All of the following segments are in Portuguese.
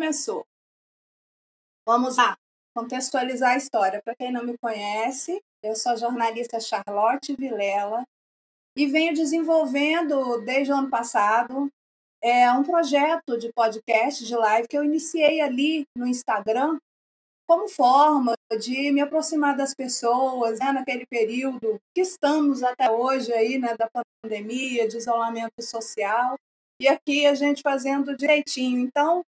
Começou. Vamos lá, contextualizar a história. Para quem não me conhece, eu sou a jornalista Charlotte Vilela e venho desenvolvendo desde o ano passado é um projeto de podcast, de live, que eu iniciei ali no Instagram como forma de me aproximar das pessoas né, naquele período que estamos até hoje aí, né, da pandemia, de isolamento social, e aqui a gente fazendo direitinho. Então,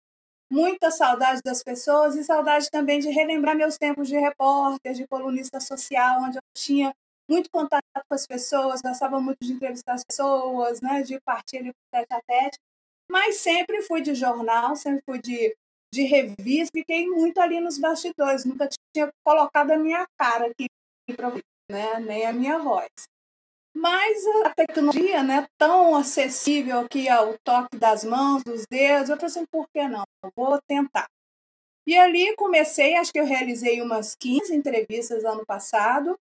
muita saudade das pessoas e saudade também de relembrar meus tempos de repórter, de colunista social, onde eu tinha muito contato com as pessoas, gostava muito de entrevistar as pessoas, né, de partir ali tete a tete mas sempre fui de jornal, sempre fui de, de revista, fiquei muito ali nos bastidores, nunca tinha colocado a minha cara aqui, né? nem a minha voz. Mas a tecnologia, né, tão acessível aqui ao toque das mãos, dos dedos, eu pensei, por que não? vou tentar. E ali comecei, acho que eu realizei umas 15 entrevistas ano passado,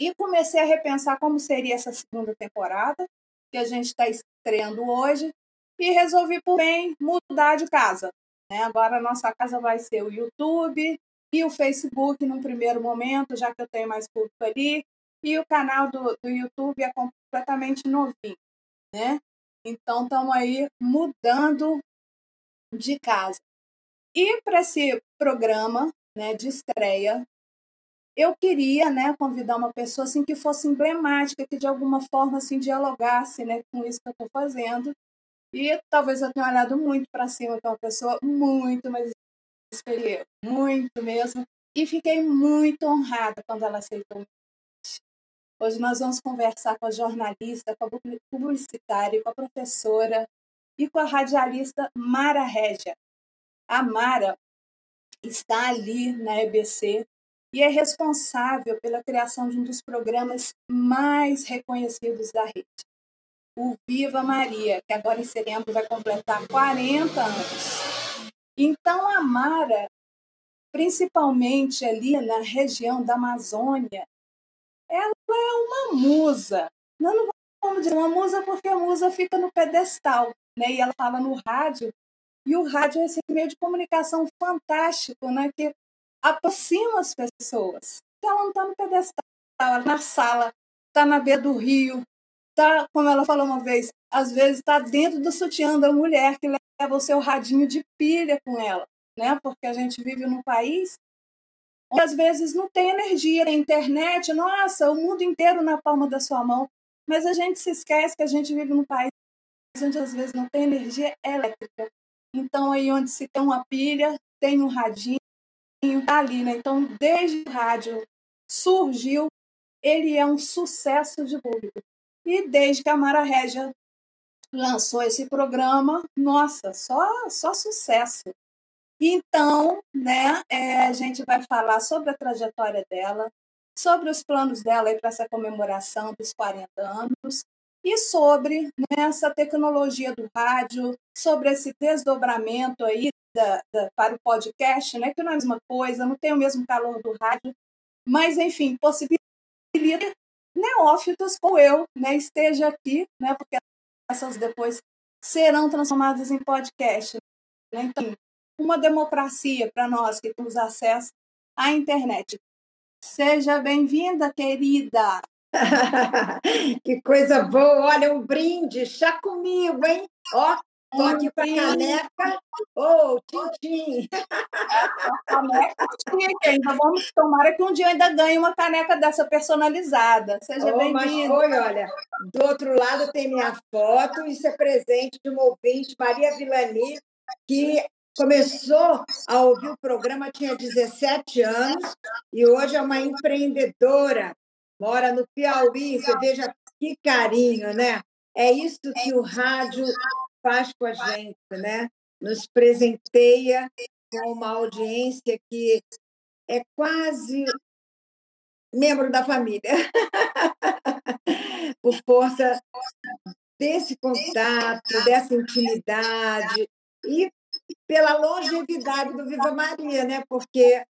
e comecei a repensar como seria essa segunda temporada, que a gente está estreando hoje, e resolvi por bem mudar de casa. Né? Agora a nossa casa vai ser o YouTube e o Facebook num primeiro momento, já que eu tenho mais público ali, e o canal do, do YouTube é completamente novinho. Né? Então estamos aí mudando de casa. E para esse programa né, de estreia, eu queria né, convidar uma pessoa assim, que fosse emblemática, que de alguma forma assim, dialogasse né, com isso que eu estou fazendo. E talvez eu tenha olhado muito para cima, é uma pessoa muito mais experiente, muito mesmo. E fiquei muito honrada quando ela aceitou Hoje nós vamos conversar com a jornalista, com a publicitária, com a professora e com a radialista Mara Régia. A Mara está ali na EBC e é responsável pela criação de um dos programas mais reconhecidos da rede, o Viva Maria, que agora em setembro vai completar 40 anos. Então, a Mara, principalmente ali na região da Amazônia, ela é uma musa. Não, não vamos dizer uma musa porque a musa fica no pedestal, né? E ela fala no rádio, e o rádio é esse meio de comunicação fantástico, né? Que aproxima as pessoas. Então, ela não está no pedestal, ela tá na sala, está na beira do rio, tá, como ela falou uma vez, às vezes está dentro do sutiã da mulher que leva o seu radinho de pilha com ela, né? Porque a gente vive num país onde às vezes não tem energia, na internet, nossa, o mundo inteiro na palma da sua mão, mas a gente se esquece que a gente vive num país onde às vezes não tem energia elétrica. Então aí onde se tem uma pilha, tem um radinho tá ali, né? Então desde o rádio surgiu, ele é um sucesso de público. E desde que a Mara Regia lançou esse programa, nossa, só, só sucesso. Então, né, é, a gente vai falar sobre a trajetória dela, sobre os planos dela para essa comemoração dos 40 anos e sobre né, essa tecnologia do rádio, sobre esse desdobramento aí da, da, para o podcast, né, que não é a mesma coisa, não tem o mesmo calor do rádio, mas, enfim, possibilita neófitos como eu né, esteja aqui, né, porque essas depois serão transformadas em podcast. Né? Então, uma democracia para nós que temos acesso à internet. Seja bem-vinda, querida! que coisa boa! Olha, um brinde, chá comigo, hein? Ó, Tô aqui com a caneca. Ô, oh, Tintim! caneca chique, ainda vamos tomar que um dia ainda ganhe uma caneca dessa personalizada. Seja oh, bem-vindo. Mas foi, olha, do outro lado tem minha foto, isso é presente de uma ouvinte, Maria Vilani, que começou a ouvir o programa, tinha 17 anos, e hoje é uma empreendedora, mora no Piauí, você veja que carinho, né? É isso que o rádio faz com a gente, né? Nos presenteia com uma audiência que é quase membro da família, por força desse contato, dessa intimidade e pela longevidade do Viva Maria, né? Porque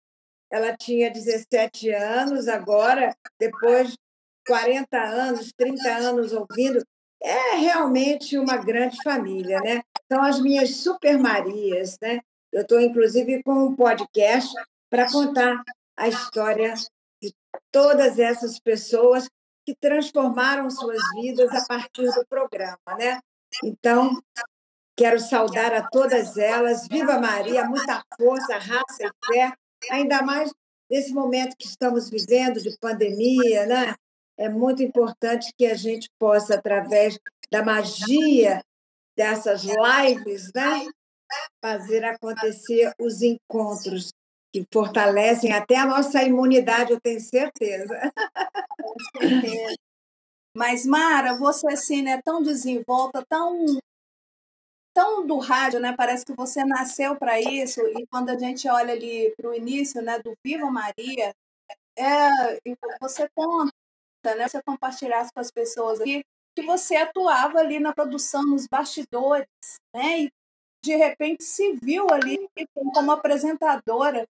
ela tinha 17 anos, agora, depois de 40 anos, 30 anos ouvindo, é realmente uma grande família, né? São as minhas super Marias, né? Eu estou, inclusive, com um podcast para contar a história de todas essas pessoas que transformaram suas vidas a partir do programa, né? Então, quero saudar a todas elas. Viva Maria, muita força, raça e fé, ainda mais nesse momento que estamos vivendo de pandemia, né? É muito importante que a gente possa, através da magia dessas lives, né, fazer acontecer os encontros que fortalecem até a nossa imunidade, eu tenho certeza. Mas, Mara, você assim, né, tão desenvolta, tão, tão do rádio, né? Parece que você nasceu para isso. E quando a gente olha ali para o início né, do Viva Maria, é, você conta, né, você compartilhasse com as pessoas aqui que você atuava ali na produção, nos bastidores, né? E de repente se viu ali como apresentadora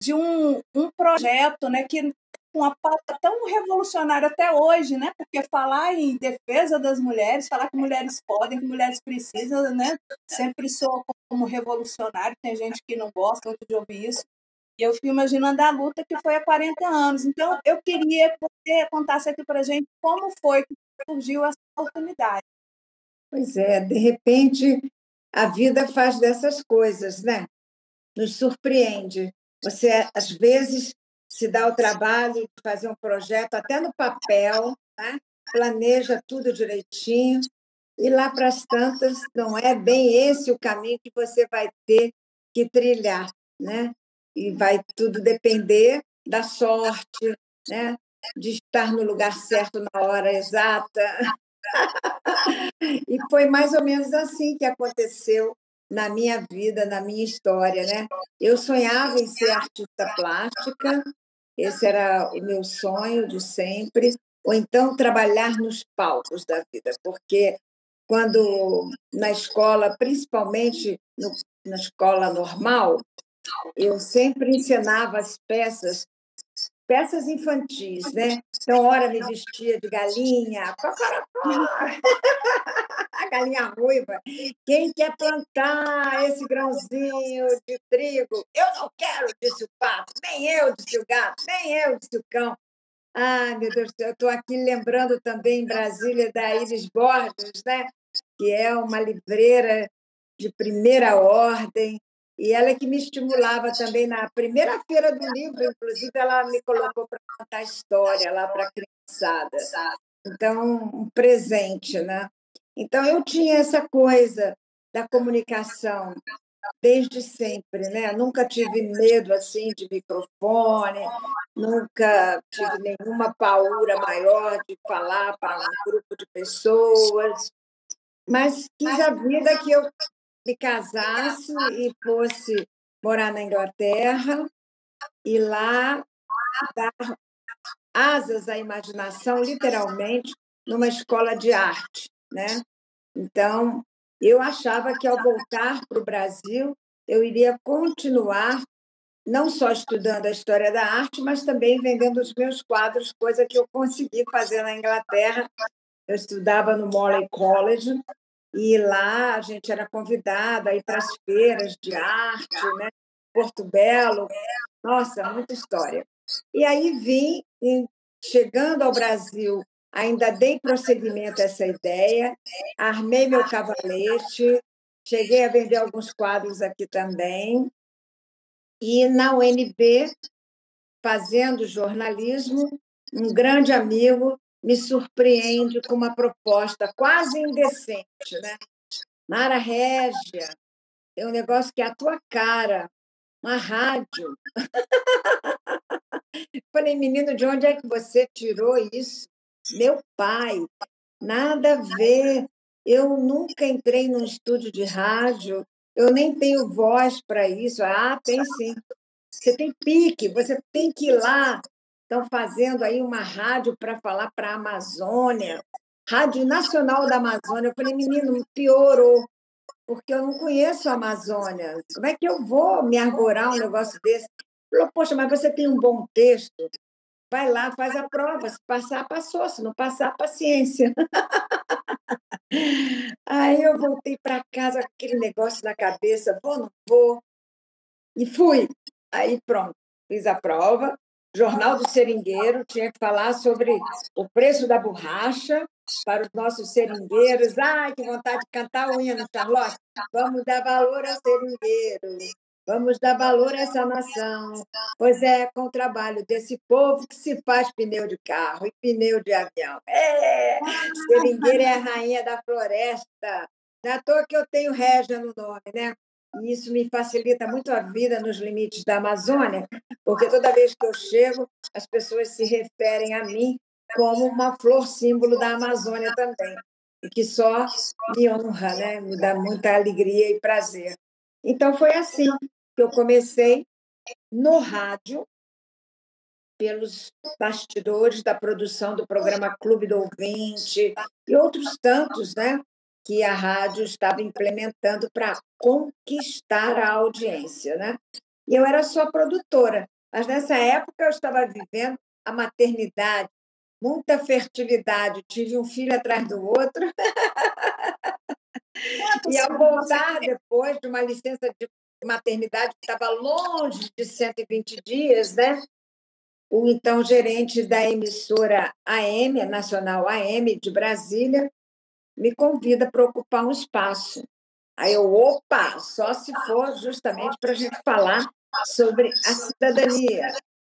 de um, um projeto né, que uma pauta tão revolucionária até hoje, né? Porque falar em defesa das mulheres, falar que mulheres podem, que mulheres precisam, né? Sempre soa como revolucionário, tem gente que não gosta muito de ouvir isso. E eu fico imaginando a luta que foi há 40 anos. Então, eu queria que você contasse aqui para a gente como foi que surgiu essa oportunidade. Pois é, de repente, a vida faz dessas coisas, né? Nos surpreende. Você, às vezes, se dá o trabalho de fazer um projeto até no papel, né? planeja tudo direitinho, e lá para as tantas não é bem esse o caminho que você vai ter que trilhar, né? E vai tudo depender da sorte, né? De estar no lugar certo na hora exata. e foi mais ou menos assim que aconteceu na minha vida, na minha história, né? Eu sonhava em ser artista plástica, esse era o meu sonho de sempre, ou então trabalhar nos palcos da vida, porque quando na escola, principalmente no, na escola normal, eu sempre ensinava as peças peças infantis, né? Então, hora me vestia de galinha, a galinha ruiva. Quem quer plantar esse grãozinho de trigo? Eu não quero, disse o pato, nem eu, disse o gato, nem eu, disse o cão. Ai, meu Deus, eu estou aqui lembrando também em Brasília da Iris Borges, né? que é uma livreira de primeira ordem, e ela é que me estimulava também na primeira feira do livro, inclusive ela me colocou para contar história lá para a criançada. Então, um presente, né? Então eu tinha essa coisa da comunicação desde sempre, né? Nunca tive medo assim de microfone, nunca tive nenhuma paura maior de falar para um grupo de pessoas, mas quis a vida que eu me casasse e fosse morar na Inglaterra e lá dar asas à imaginação, literalmente, numa escola de arte, né? Então, eu achava que ao voltar para o Brasil, eu iria continuar não só estudando a história da arte, mas também vendendo os meus quadros, coisa que eu consegui fazer na Inglaterra. Eu estudava no Morley College e lá a gente era convidada a ir para as feiras de arte, né? Porto Belo. Nossa, muita história. E aí vim, chegando ao Brasil, ainda dei prosseguimento a essa ideia, armei meu cavalete, cheguei a vender alguns quadros aqui também. E na UNB, fazendo jornalismo, um grande amigo me surpreende com uma proposta quase indecente, né? Mara Régia, é um negócio que é a tua cara, uma rádio. Falei, menino, de onde é que você tirou isso? Meu pai, nada a ver. Eu nunca entrei num estúdio de rádio, eu nem tenho voz para isso. Ah, tem sim. Você tem pique, você tem que ir lá. Estão fazendo aí uma rádio para falar para a Amazônia, Rádio Nacional da Amazônia. Eu falei, menino, piorou, porque eu não conheço a Amazônia. Como é que eu vou me arvorar um negócio desse? Falou, poxa, mas você tem um bom texto, vai lá, faz a prova. Se passar, passou. Se não passar, paciência. Aí eu voltei para casa com aquele negócio na cabeça, vou, não vou. E fui. Aí pronto, fiz a prova. Jornal do Seringueiro tinha que falar sobre o preço da borracha para os nossos seringueiros. Ai, que vontade de cantar unha no Charlotte. Vamos dar valor ao seringueiro. Vamos dar valor a essa nação, pois é com o trabalho desse povo que se faz pneu de carro e pneu de avião. É, seringueira é a rainha da floresta. Não é toa que eu tenho Régia no nome, né? E isso me facilita muito a vida nos limites da Amazônia, porque toda vez que eu chego, as pessoas se referem a mim como uma flor símbolo da Amazônia também, e que só me honra, né? me dá muita alegria e prazer. Então, foi assim que eu comecei no rádio, pelos bastidores da produção do programa Clube do Ouvinte e outros tantos, né? Que a rádio estava implementando para conquistar a audiência, né? E eu era só produtora, mas nessa época eu estava vivendo a maternidade, muita fertilidade, tive um filho atrás do outro. e ao voltar depois de uma licença de maternidade que estava longe de 120 dias, né? O então gerente da emissora AM, Nacional AM de Brasília, me convida para ocupar um espaço. Aí eu, opa, só se for justamente para a gente falar sobre a cidadania,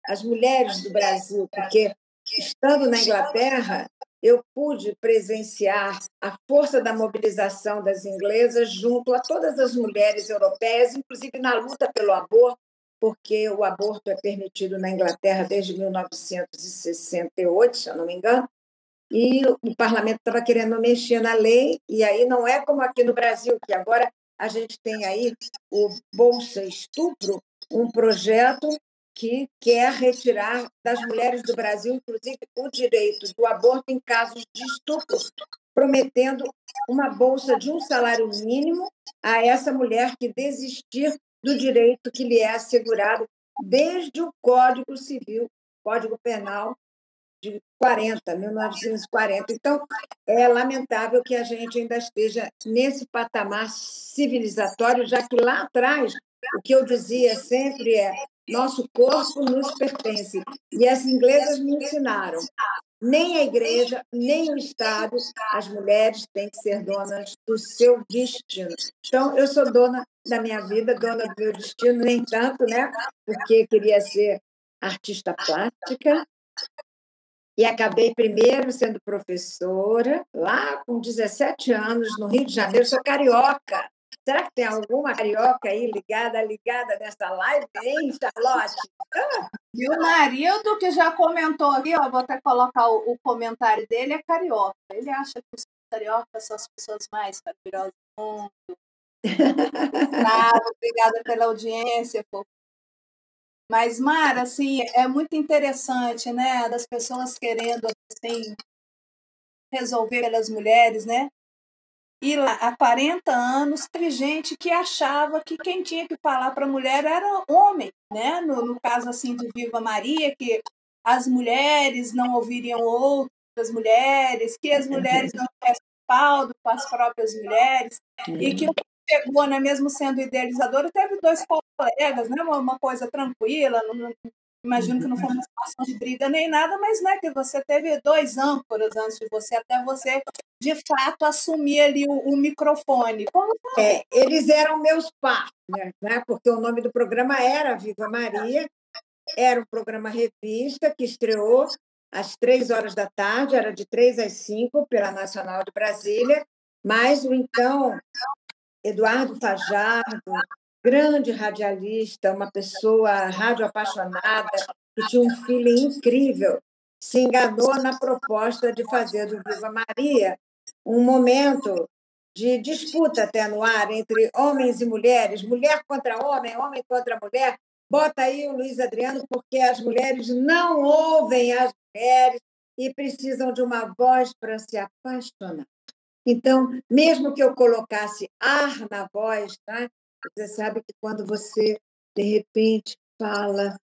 as mulheres do Brasil, porque estando na Inglaterra, eu pude presenciar a força da mobilização das inglesas junto a todas as mulheres europeias, inclusive na luta pelo aborto, porque o aborto é permitido na Inglaterra desde 1968, se eu não me engano, e o parlamento estava querendo mexer na lei, e aí não é como aqui no Brasil, que agora a gente tem aí o Bolsa Estupro, um projeto que quer retirar das mulheres do Brasil, inclusive, o direito do aborto em casos de estupro, prometendo uma bolsa de um salário mínimo a essa mulher que desistir do direito que lhe é assegurado desde o Código Civil, Código Penal de 40, 1940. Então, é lamentável que a gente ainda esteja nesse patamar civilizatório, já que lá atrás o que eu dizia sempre é nosso corpo nos pertence. E as inglesas me ensinaram: nem a igreja, nem o Estado, as mulheres têm que ser donas do seu destino. Então, eu sou dona da minha vida, dona do meu destino, nem tanto, né? Porque queria ser artista plástica. E acabei primeiro sendo professora, lá com 17 anos, no Rio de Janeiro. Sou carioca, Será que tem alguma carioca aí ligada, ligada nessa live, hein, Charlotte? E o Marildo, que já comentou aqui, ó, vou até colocar o, o, comentário dele, é carioca. Ele acha que os cariocas são as pessoas mais carinhosas do mundo. Obrigada pela audiência, pô. Mas, Mara, assim, é muito interessante, né? Das pessoas querendo, assim, resolver pelas mulheres, né? E lá, há 40 anos, teve gente que achava que quem tinha que falar para a mulher era homem, né? No, no caso assim de Viva Maria, que as mulheres não ouviriam outras mulheres, que as mulheres não tivessem respaldo com as próprias mulheres, e que o chegou, né, mesmo sendo idealizadora, teve dois colegas, né, uma coisa tranquila, não, imagino que não foi uma situação de briga nem nada, mas né, que você teve dois âncoras antes de você, até você de fato assumir ali o, o microfone. É, eles eram meus partners, né? porque o nome do programa era Viva Maria, era um programa revista que estreou às três horas da tarde, era de três às cinco, pela Nacional de Brasília, mas o então Eduardo Fajardo, grande radialista, uma pessoa rádio apaixonada, que tinha um filho incrível, se enganou na proposta de fazer do Viva Maria um momento de disputa até no ar entre homens e mulheres, mulher contra homem, homem contra mulher. Bota aí o Luiz Adriano, porque as mulheres não ouvem as mulheres e precisam de uma voz para se apaixonar. Então, mesmo que eu colocasse ar na voz, né? você sabe que quando você, de repente, fala,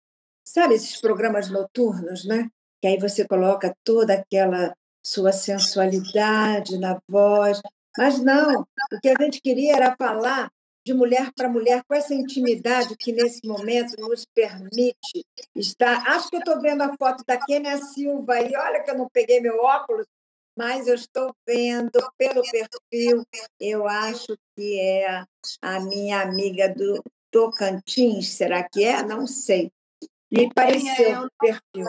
sabe esses programas noturnos, né? Que aí você coloca toda aquela sua sensualidade na voz. Mas não, o que a gente queria era falar de mulher para mulher com essa intimidade que nesse momento nos permite estar. Acho que eu estou vendo a foto da Kênia Silva aí. Olha que eu não peguei meu óculos, mas eu estou vendo pelo perfil. Eu acho que é a minha amiga do Tocantins. Será que é? Não sei. Me pareceu o perfil.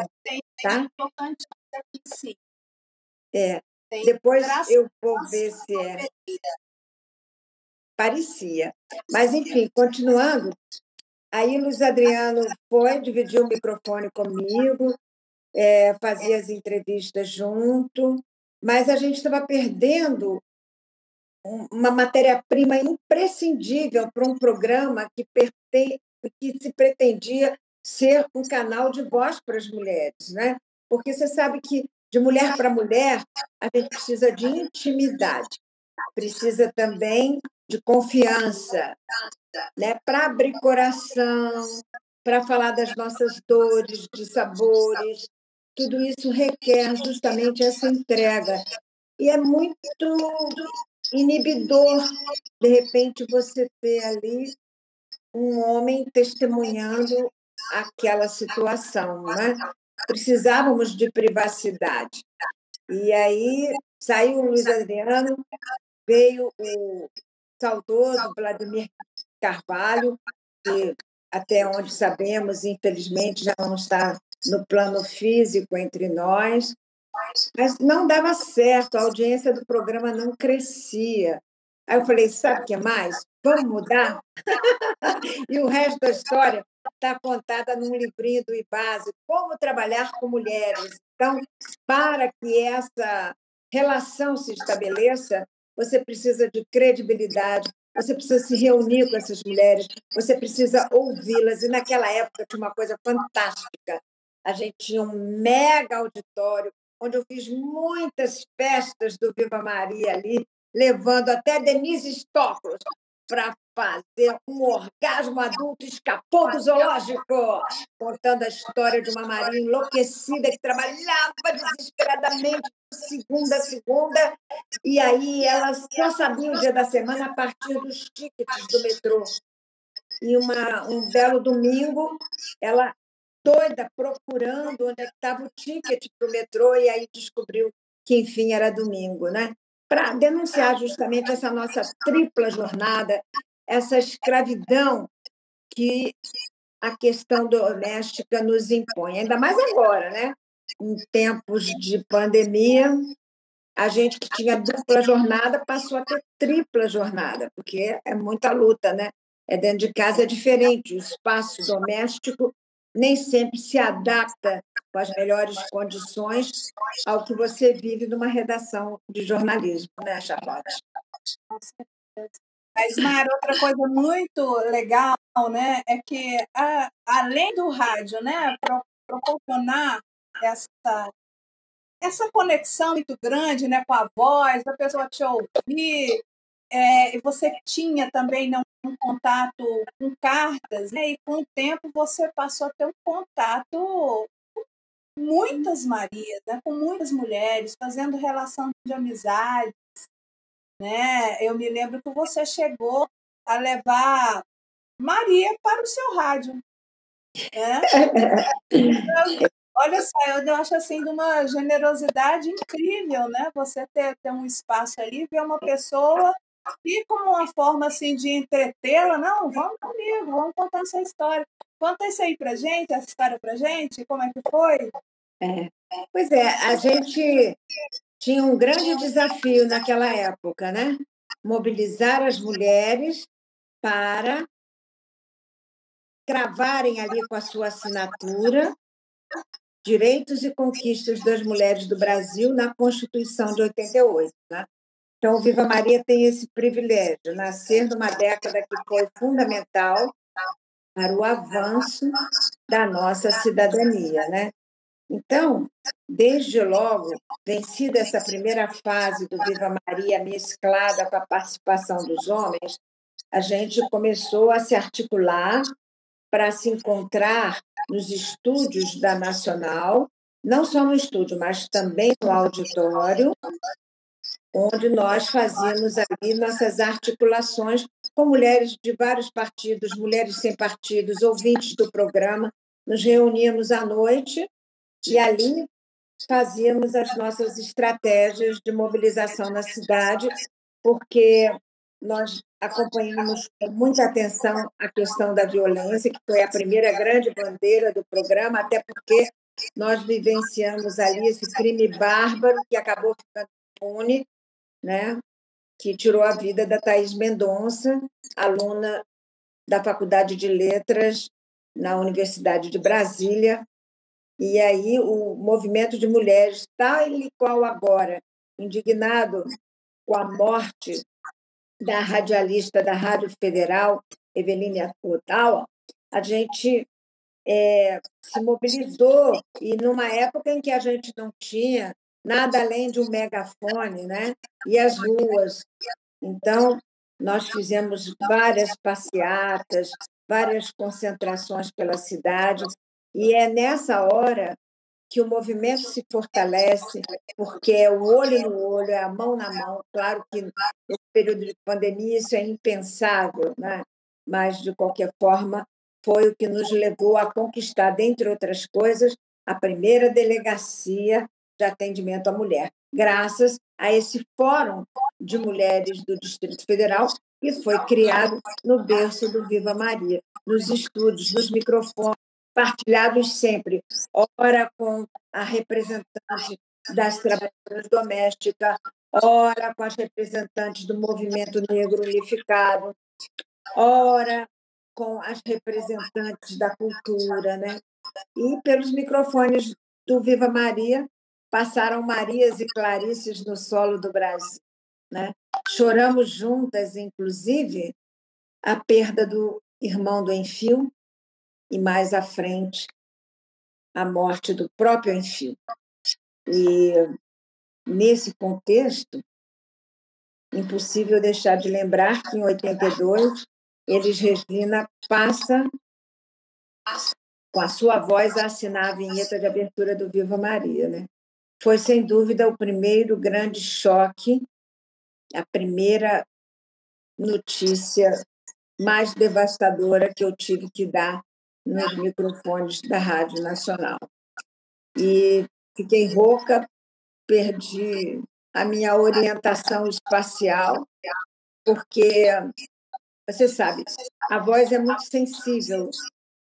Tá? Tocantins aqui, sim. É. Tem Depois eu vou ver se é. Parecia. Mas, enfim, continuando, aí Luiz Adriano foi, dividiu o microfone comigo, é, fazia as entrevistas junto, mas a gente estava perdendo uma matéria-prima imprescindível para um programa que, que se pretendia ser um canal de voz para as mulheres, né? Porque você sabe que de mulher para mulher, a gente precisa de intimidade, precisa também de confiança, né? para abrir coração, para falar das nossas dores, de sabores. Tudo isso requer justamente essa entrega. E é muito inibidor, de repente, você ter ali um homem testemunhando aquela situação, né? precisávamos de privacidade. E aí saiu o Luiz Adriano, veio o saudoso Vladimir Carvalho, que até onde sabemos, infelizmente, já não está no plano físico entre nós, mas não dava certo, a audiência do programa não crescia. Aí eu falei, sabe o que mais? Vamos mudar? e o resto da história está contada num livrinho do IBASE, Como Trabalhar com Mulheres. Então, para que essa relação se estabeleça, você precisa de credibilidade, você precisa se reunir com essas mulheres, você precisa ouvi-las. E naquela época tinha uma coisa fantástica. A gente tinha um mega auditório, onde eu fiz muitas festas do Viva Maria ali, levando até Denise Stoklos para fazer um orgasmo adulto escapou do zoológico, contando a história de uma Maria enlouquecida que trabalhava desesperadamente de segunda a segunda, e aí ela só sabia o dia da semana a partir dos tickets do metrô. E uma, um belo domingo, ela doida procurando onde é estava o ticket para o metrô, e aí descobriu que, enfim, era domingo, né? para denunciar justamente essa nossa tripla jornada, essa escravidão que a questão doméstica nos impõe, ainda mais agora, né? Em tempos de pandemia, a gente que tinha dupla jornada passou a ter tripla jornada, porque é muita luta, né? É dentro de casa é diferente, o espaço doméstico nem sempre se adapta com as melhores condições ao que você vive numa redação de jornalismo, né, Charlotte? Mas, Mara, outra coisa muito legal né, é que, a, além do rádio né, proporcionar essa, essa conexão muito grande né, com a voz, a pessoa te ouvir, é, você tinha também não, um contato com cartas, né, e com o tempo você passou a ter um contato com muitas Marias, né, com muitas mulheres, fazendo relação de amizades, né? Eu me lembro que você chegou a levar Maria para o seu rádio. Né? Então, olha só, eu acho assim de uma generosidade incrível, né? Você ter, ter um espaço ali, ver uma pessoa e como uma forma assim de entretê-la, não, vamos comigo, vamos contar essa história. Conta isso aí pra gente, essa história pra gente, como é que foi? É. Pois é, a gente tinha um grande desafio naquela época, né? Mobilizar as mulheres para cravarem ali com a sua assinatura direitos e conquistas das mulheres do Brasil na Constituição de 88. Né? Então, Viva Maria tem esse privilégio, nascer numa década que foi fundamental para o avanço da nossa cidadania, né? Então, desde logo, vencida essa primeira fase do Viva Maria mesclada com a participação dos homens, a gente começou a se articular para se encontrar nos estúdios da Nacional, não só no estúdio, mas também no auditório, onde nós fazíamos ali nossas articulações com mulheres de vários partidos, mulheres sem partidos, ouvintes do programa. Nos reuníamos à noite e ali fazíamos as nossas estratégias de mobilização na cidade, porque nós acompanhamos com muita atenção a questão da violência, que foi a primeira grande bandeira do programa, até porque nós vivenciamos ali esse crime bárbaro que acabou ficando impune, né? que tirou a vida da Thais Mendonça, aluna da Faculdade de Letras na Universidade de Brasília. E aí o movimento de mulheres, tal e qual agora, indignado com a morte da radialista da Rádio Federal, Eveline Ottawa, a gente é, se mobilizou e numa época em que a gente não tinha nada além de um megafone, né? E as ruas. Então, nós fizemos várias passeatas, várias concentrações pela cidade, e é nessa hora que o movimento se fortalece, porque é o olho no olho, é a mão na mão. Claro que no período de pandemia isso é impensável, né? mas, de qualquer forma, foi o que nos levou a conquistar, dentre outras coisas, a primeira delegacia de atendimento à mulher, graças a esse Fórum de Mulheres do Distrito Federal, que foi criado no berço do Viva Maria, nos estúdios, nos microfones, partilhados sempre, ora com a representante das trabalhadoras domésticas, ora com as representantes do movimento negro unificado, ora com as representantes da cultura, né? E pelos microfones do Viva Maria, passaram Marias e Clarices no solo do Brasil. Né? Choramos juntas, inclusive, a perda do irmão do Enfio e, mais à frente, a morte do próprio Enfio. E, nesse contexto, impossível deixar de lembrar que, em 82, Elis Regina passa, com a sua voz, a assinar a vinheta de abertura do Viva Maria. Né? Foi, sem dúvida, o primeiro grande choque, a primeira notícia mais devastadora que eu tive que dar nos microfones da Rádio Nacional. E fiquei rouca, perdi a minha orientação espacial, porque, você sabe, a voz é muito sensível.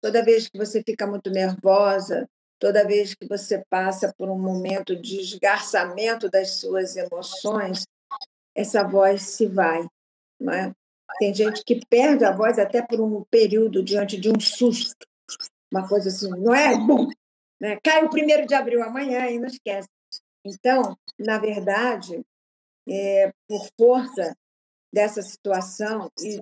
Toda vez que você fica muito nervosa, toda vez que você passa por um momento de esgarçamento das suas emoções, essa voz se vai. É? Tem gente que perde a voz até por um período diante de um susto, uma coisa assim, não é? Bum! Né? Cai o primeiro de abril amanhã e não esquece. Então, na verdade, é, por força dessa situação e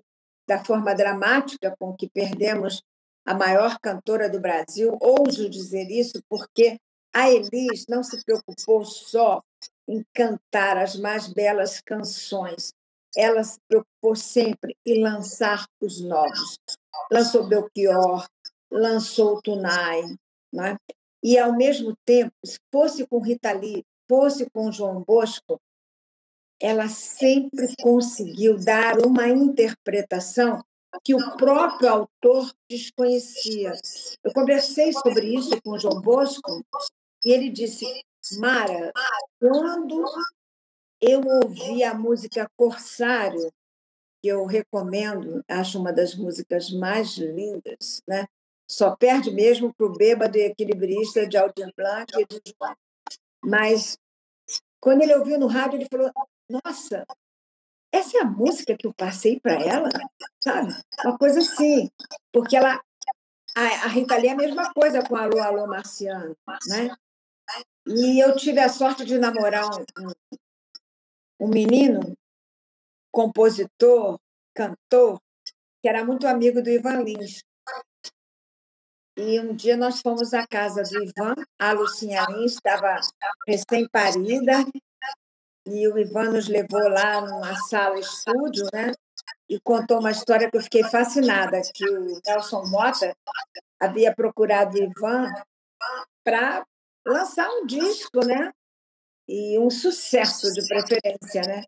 da forma dramática com que perdemos a maior cantora do Brasil. Ouso dizer isso porque a Elis não se preocupou só em cantar as mais belas canções, ela se preocupou sempre em lançar os novos. Lançou Belchior, lançou Tunai, né? e, ao mesmo tempo, se fosse com Rita Lee, fosse com João Bosco, ela sempre conseguiu dar uma interpretação que o próprio autor desconhecia. Eu conversei sobre isso com o João Bosco e ele disse: Mara, quando eu ouvi a música Corsário, que eu recomendo, acho uma das músicas mais lindas, né? Só perde mesmo para o bêbado e equilibrista de Aldir Blanc e de João. Mas quando ele ouviu no rádio, ele falou: Nossa, essa é a música que eu passei para ela, sabe? Uma coisa assim, porque ela a, a Rita Lee é a mesma coisa com Alô, Alô, Marciano, né? E eu tive a sorte de namorar um, um menino, compositor, cantor, que era muito amigo do Ivan Lins. E um dia nós fomos à casa do Ivan, a Lucinha Lins estava recém-parida, e o Ivan nos levou lá numa sala estúdio, né? E contou uma história que eu fiquei fascinada, que o Nelson Mota havia procurado o Ivan para lançar um disco, né? E um sucesso de preferência, né?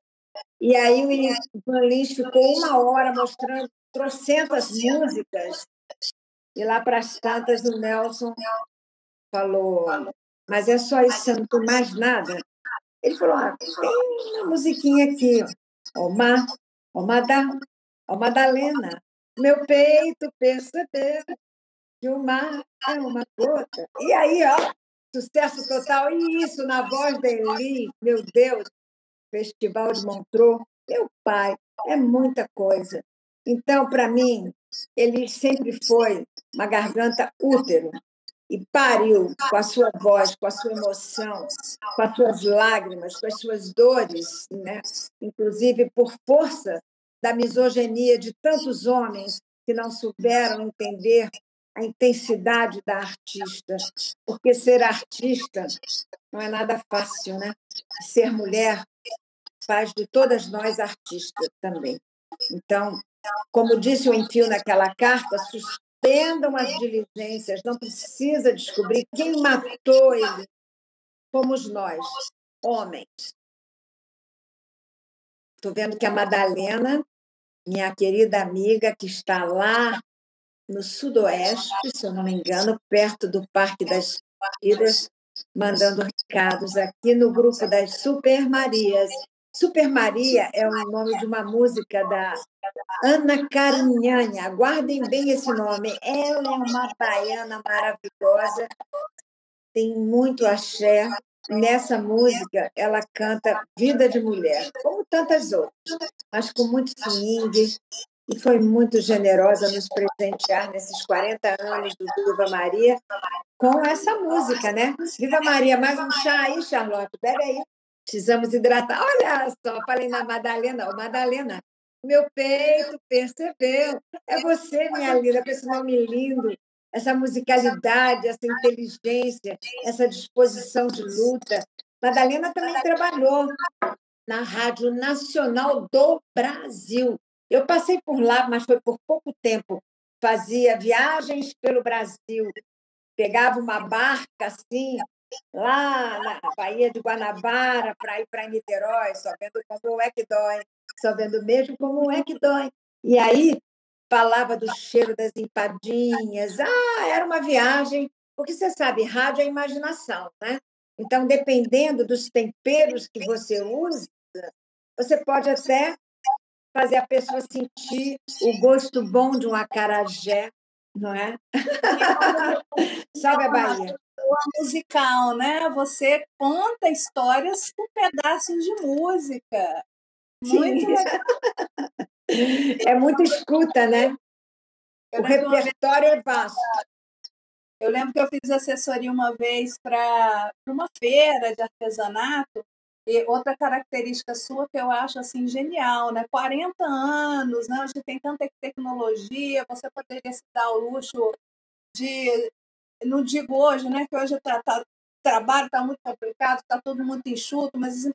E aí o Ivan Lins ficou uma hora mostrando trocentas músicas e lá para as tantas o Nelson falou, mas é só isso, não tem mais nada? Ele falou, ah, tem uma musiquinha aqui, ó, Mar, ó, Madá, ó, Madalena, meu peito perceber que o mar é uma gota. E aí, ó, sucesso total. E isso na voz da Eli, meu Deus, Festival de Montreux, meu pai, é muita coisa. Então, para mim, ele sempre foi uma garganta útero e pariu com a sua voz, com a sua emoção, com as suas lágrimas, com as suas dores, né? inclusive por força da misoginia de tantos homens que não souberam entender a intensidade da artista, porque ser artista não é nada fácil, né? Ser mulher faz de todas nós artistas também. Então, como disse o Enfio naquela carta, suspendam as diligências, não precisa descobrir quem matou ele. Fomos nós, homens. Estou vendo que a Madalena, minha querida amiga, que está lá no sudoeste, se eu não me engano, perto do Parque das Partidas, mandando recados aqui no grupo das Super Marias. Super Maria é o nome de uma música da Ana Carinhanha. Guardem bem esse nome. Ela é uma baiana maravilhosa, tem muito axé. Nessa música, ela canta Vida de Mulher, como tantas outras, mas com muito swing, e foi muito generosa nos presentear nesses 40 anos do Viva Maria com essa música, né? Viva Maria, mais um chá aí, Charlotte, bebe aí. Precisamos hidratar. Olha só, falei na Madalena. Ô, Madalena, meu peito percebeu. É você, minha linda, com esse nome lindo, essa musicalidade, essa inteligência, essa disposição de luta. Madalena também trabalhou na Rádio Nacional do Brasil. Eu passei por lá, mas foi por pouco tempo. Fazia viagens pelo Brasil, pegava uma barca assim, lá na Baía de Guanabara, para ir para Niterói, só vendo como é que dói, só vendo mesmo como é que dói. E aí falava do cheiro das empadinhas. Ah, era uma viagem, porque você sabe, rádio é imaginação, né? Então, dependendo dos temperos que você usa, você pode até fazer a pessoa sentir o gosto bom de um acarajé, não é? Salve a Bahia musical, né? Você conta histórias com pedaços de música. Muito Sim. legal. É muito escuta, né? Eu o repertório é vasto. Eu lembro que eu fiz assessoria uma vez para uma feira de artesanato e outra característica sua que eu acho assim genial, né? 40 anos, né? Hoje tem tanta tecnologia, você poderia se dar o luxo de não digo hoje, né, que hoje tá, tá, o trabalho está muito complicado, está todo muito enxuto, mas assim,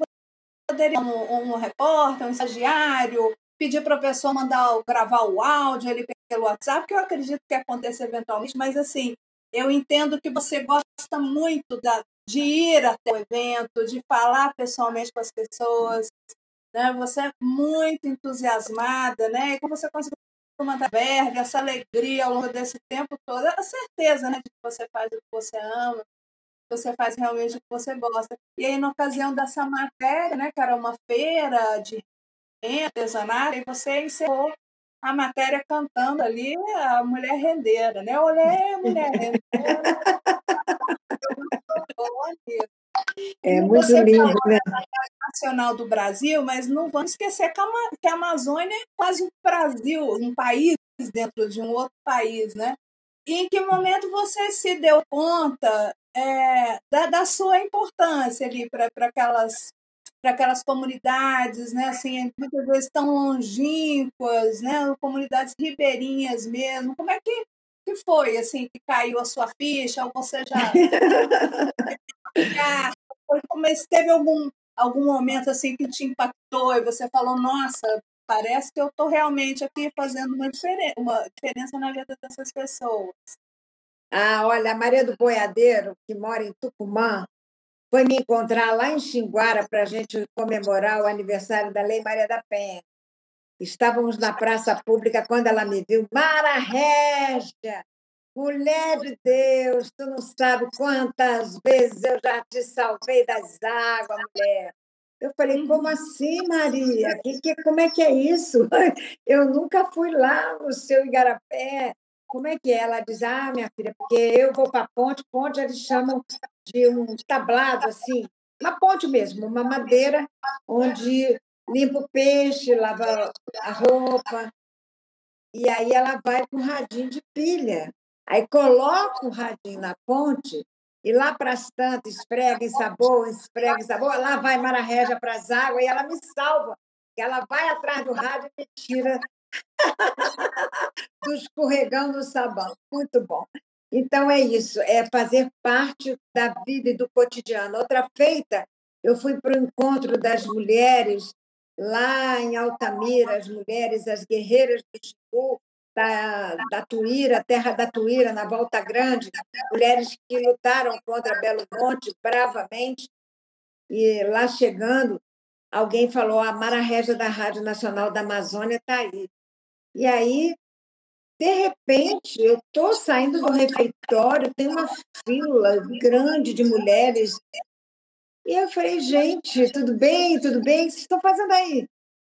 poderia um, um repórter, um estagiário, pedir para a pessoa mandar gravar o áudio ele pelo WhatsApp, que eu acredito que aconteça eventualmente, mas assim, eu entendo que você gosta muito da, de ir até o evento, de falar pessoalmente com as pessoas, né? Você é muito entusiasmada, né? E como você conseguiu manter verve, essa alegria ao longo desse tempo todo, a certeza né, de que você faz o que você ama, que você faz realmente o que você gosta. E aí, na ocasião dessa matéria, né, que era uma feira de artesanato, e você encerrou a matéria cantando ali a mulher rendeira, né? A mulher rendeira. É muito Você lindo, né? nacional do Brasil, mas não vamos esquecer que a, Amazônia é quase um Brasil, um país dentro de um outro país, né? E em que momento você se deu conta é, da, da, sua importância ali para aquelas para aquelas comunidades, né, assim, muitas vezes tão longínquas, né, comunidades ribeirinhas mesmo. Como é que, que foi, assim, que caiu a sua ficha? Ou você já mas teve algum, algum momento, assim, que te impactou e você falou, nossa, parece que eu estou realmente aqui fazendo uma, diferen uma diferença na vida dessas pessoas. Ah, olha, a Maria do Boiadeiro, que mora em Tucumã, foi me encontrar lá em Xinguara para a gente comemorar o aniversário da Lei Maria da Penha. Estávamos na praça pública quando ela me viu. Mara Régia, mulher de Deus, tu não sabe quantas vezes eu já te salvei das águas, mulher. Eu falei, como assim, Maria? Que, que, como é que é isso? Eu nunca fui lá no seu Igarapé. Como é que é? Ela diz, ah, minha filha, porque eu vou para a ponte, ponte eles chamam de um tablado, assim, uma ponte mesmo, uma madeira, onde limpa o peixe, lava a roupa. E aí ela vai com o radinho de pilha. Aí coloca o radinho na ponte e lá para as tantas, esfrega em sabor, esfrega em sabor, lá vai Mara Regia para as águas e ela me salva. Ela vai atrás do rádio e me tira do escorregão no sabão. Muito bom. Então é isso, é fazer parte da vida e do cotidiano. Outra feita, eu fui para o encontro das mulheres lá em Altamira, as mulheres, as guerreiras do Chibu, da, da Tuíra, terra da Tuíra, na Volta Grande, mulheres que lutaram contra Belo Monte bravamente. E lá chegando, alguém falou: a Mara Régia da Rádio Nacional da Amazônia está aí. E aí, de repente, eu estou saindo do refeitório, tem uma fila grande de mulheres. E eu falei, gente, tudo bem? Tudo bem? O que vocês estão fazendo aí?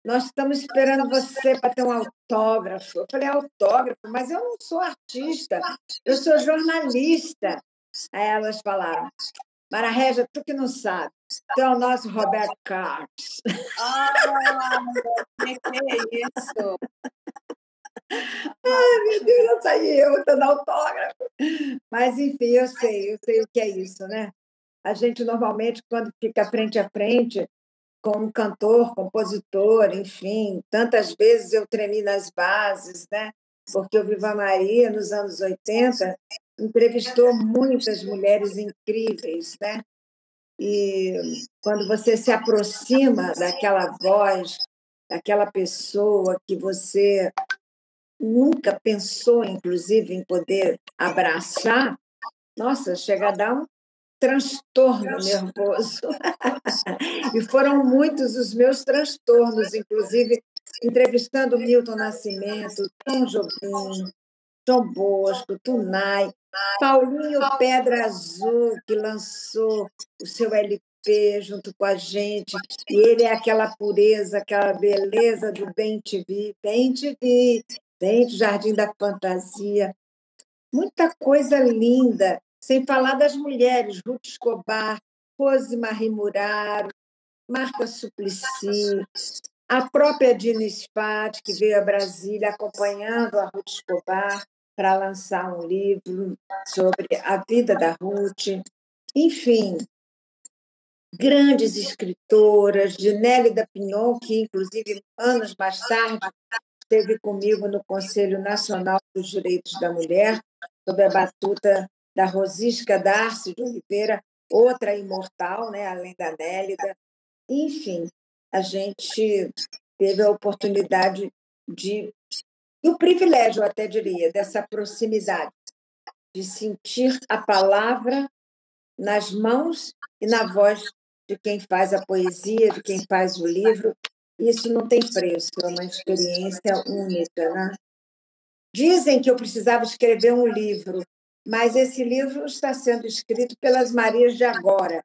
Nós estamos esperando você para ter um autógrafo. Eu falei, autógrafo? Mas eu não sou artista, eu sou jornalista. Aí elas falaram, Mara Régia, tu que não sabe, tu é o nosso Roberto Carlos. Ah, que é isso? Ai, meu Deus, não saí eu dando autógrafo. Mas, enfim, eu sei, eu sei o que é isso, né? A gente, normalmente, quando fica frente a frente, com um cantor, compositor, enfim, tantas vezes eu tremi nas bases, né? Porque o Viva Maria, nos anos 80, entrevistou muitas mulheres incríveis, né? E quando você se aproxima daquela voz, daquela pessoa que você nunca pensou, inclusive, em poder abraçar, nossa, chega a dar um transtorno nervoso. e foram muitos os meus transtornos, inclusive entrevistando Milton Nascimento, Tom Jobim, Tom Bosco, Tunai, Paulinho Pedra Azul, que lançou o seu LP junto com a gente, e ele é aquela pureza, aquela beleza do Bem Te Vi, Bem Te Vi, Bem Jardim da Fantasia. Muita coisa linda sem falar das mulheres, Ruth Escobar, Rose Marie Muraro, Marta Suplicy, a própria Dina Spat, que veio a Brasília acompanhando a Ruth Escobar para lançar um livro sobre a vida da Ruth. Enfim, grandes escritoras, Ginélida Pinhon, que inclusive anos mais tarde esteve comigo no Conselho Nacional dos Direitos da Mulher, sob a batuta da Rosisca Darcy de Oliveira, outra imortal, né, além da Nélida. Enfim, a gente teve a oportunidade de, e o privilégio, até diria, dessa proximidade, de sentir a palavra nas mãos e na voz de quem faz a poesia, de quem faz o livro. Isso não tem preço, é uma experiência única. Né? Dizem que eu precisava escrever um livro mas esse livro está sendo escrito pelas Marias de agora,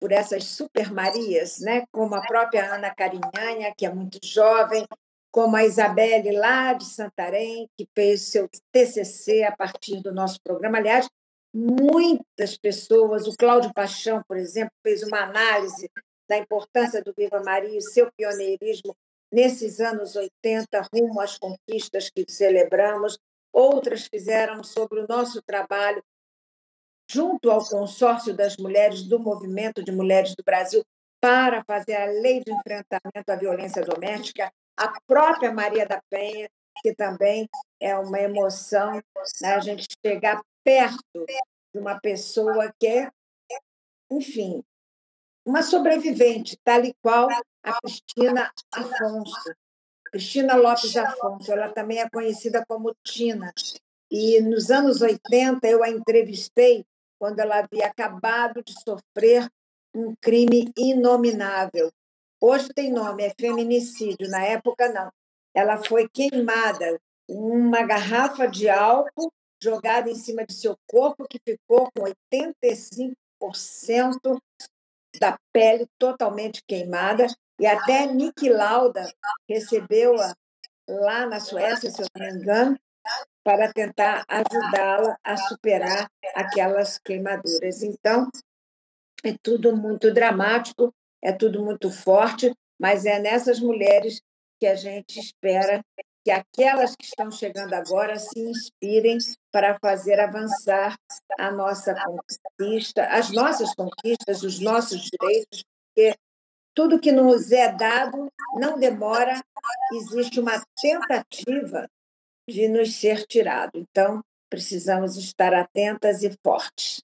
por essas super Marias, né? como a própria Ana Carinhanha, que é muito jovem, como a Isabelle lá de Santarém, que fez seu TCC a partir do nosso programa. Aliás, muitas pessoas, o Cláudio Paixão, por exemplo, fez uma análise da importância do Viva Maria e seu pioneirismo nesses anos 80, rumo às conquistas que celebramos outras fizeram sobre o nosso trabalho junto ao consórcio das mulheres do Movimento de Mulheres do Brasil para fazer a lei de enfrentamento à violência doméstica, a própria Maria da Penha, que também é uma emoção né, a gente chegar perto de uma pessoa que é, enfim, uma sobrevivente, tal e qual a Cristina Afonso. Cristina Lopes Afonso, ela também é conhecida como Tina. E nos anos 80 eu a entrevistei quando ela havia acabado de sofrer um crime inominável. Hoje tem nome, é feminicídio, na época não. Ela foi queimada, uma garrafa de álcool jogada em cima de seu corpo, que ficou com 85% da pele totalmente queimada, e até Nick Lauda recebeu-a lá na Suécia, se eu não me engano, para tentar ajudá-la a superar aquelas queimaduras. Então, é tudo muito dramático, é tudo muito forte, mas é nessas mulheres que a gente espera que aquelas que estão chegando agora se inspirem para fazer avançar a nossa conquista, as nossas conquistas, os nossos direitos, porque tudo que nos é dado não demora, existe uma tentativa de nos ser tirado. Então, precisamos estar atentas e fortes.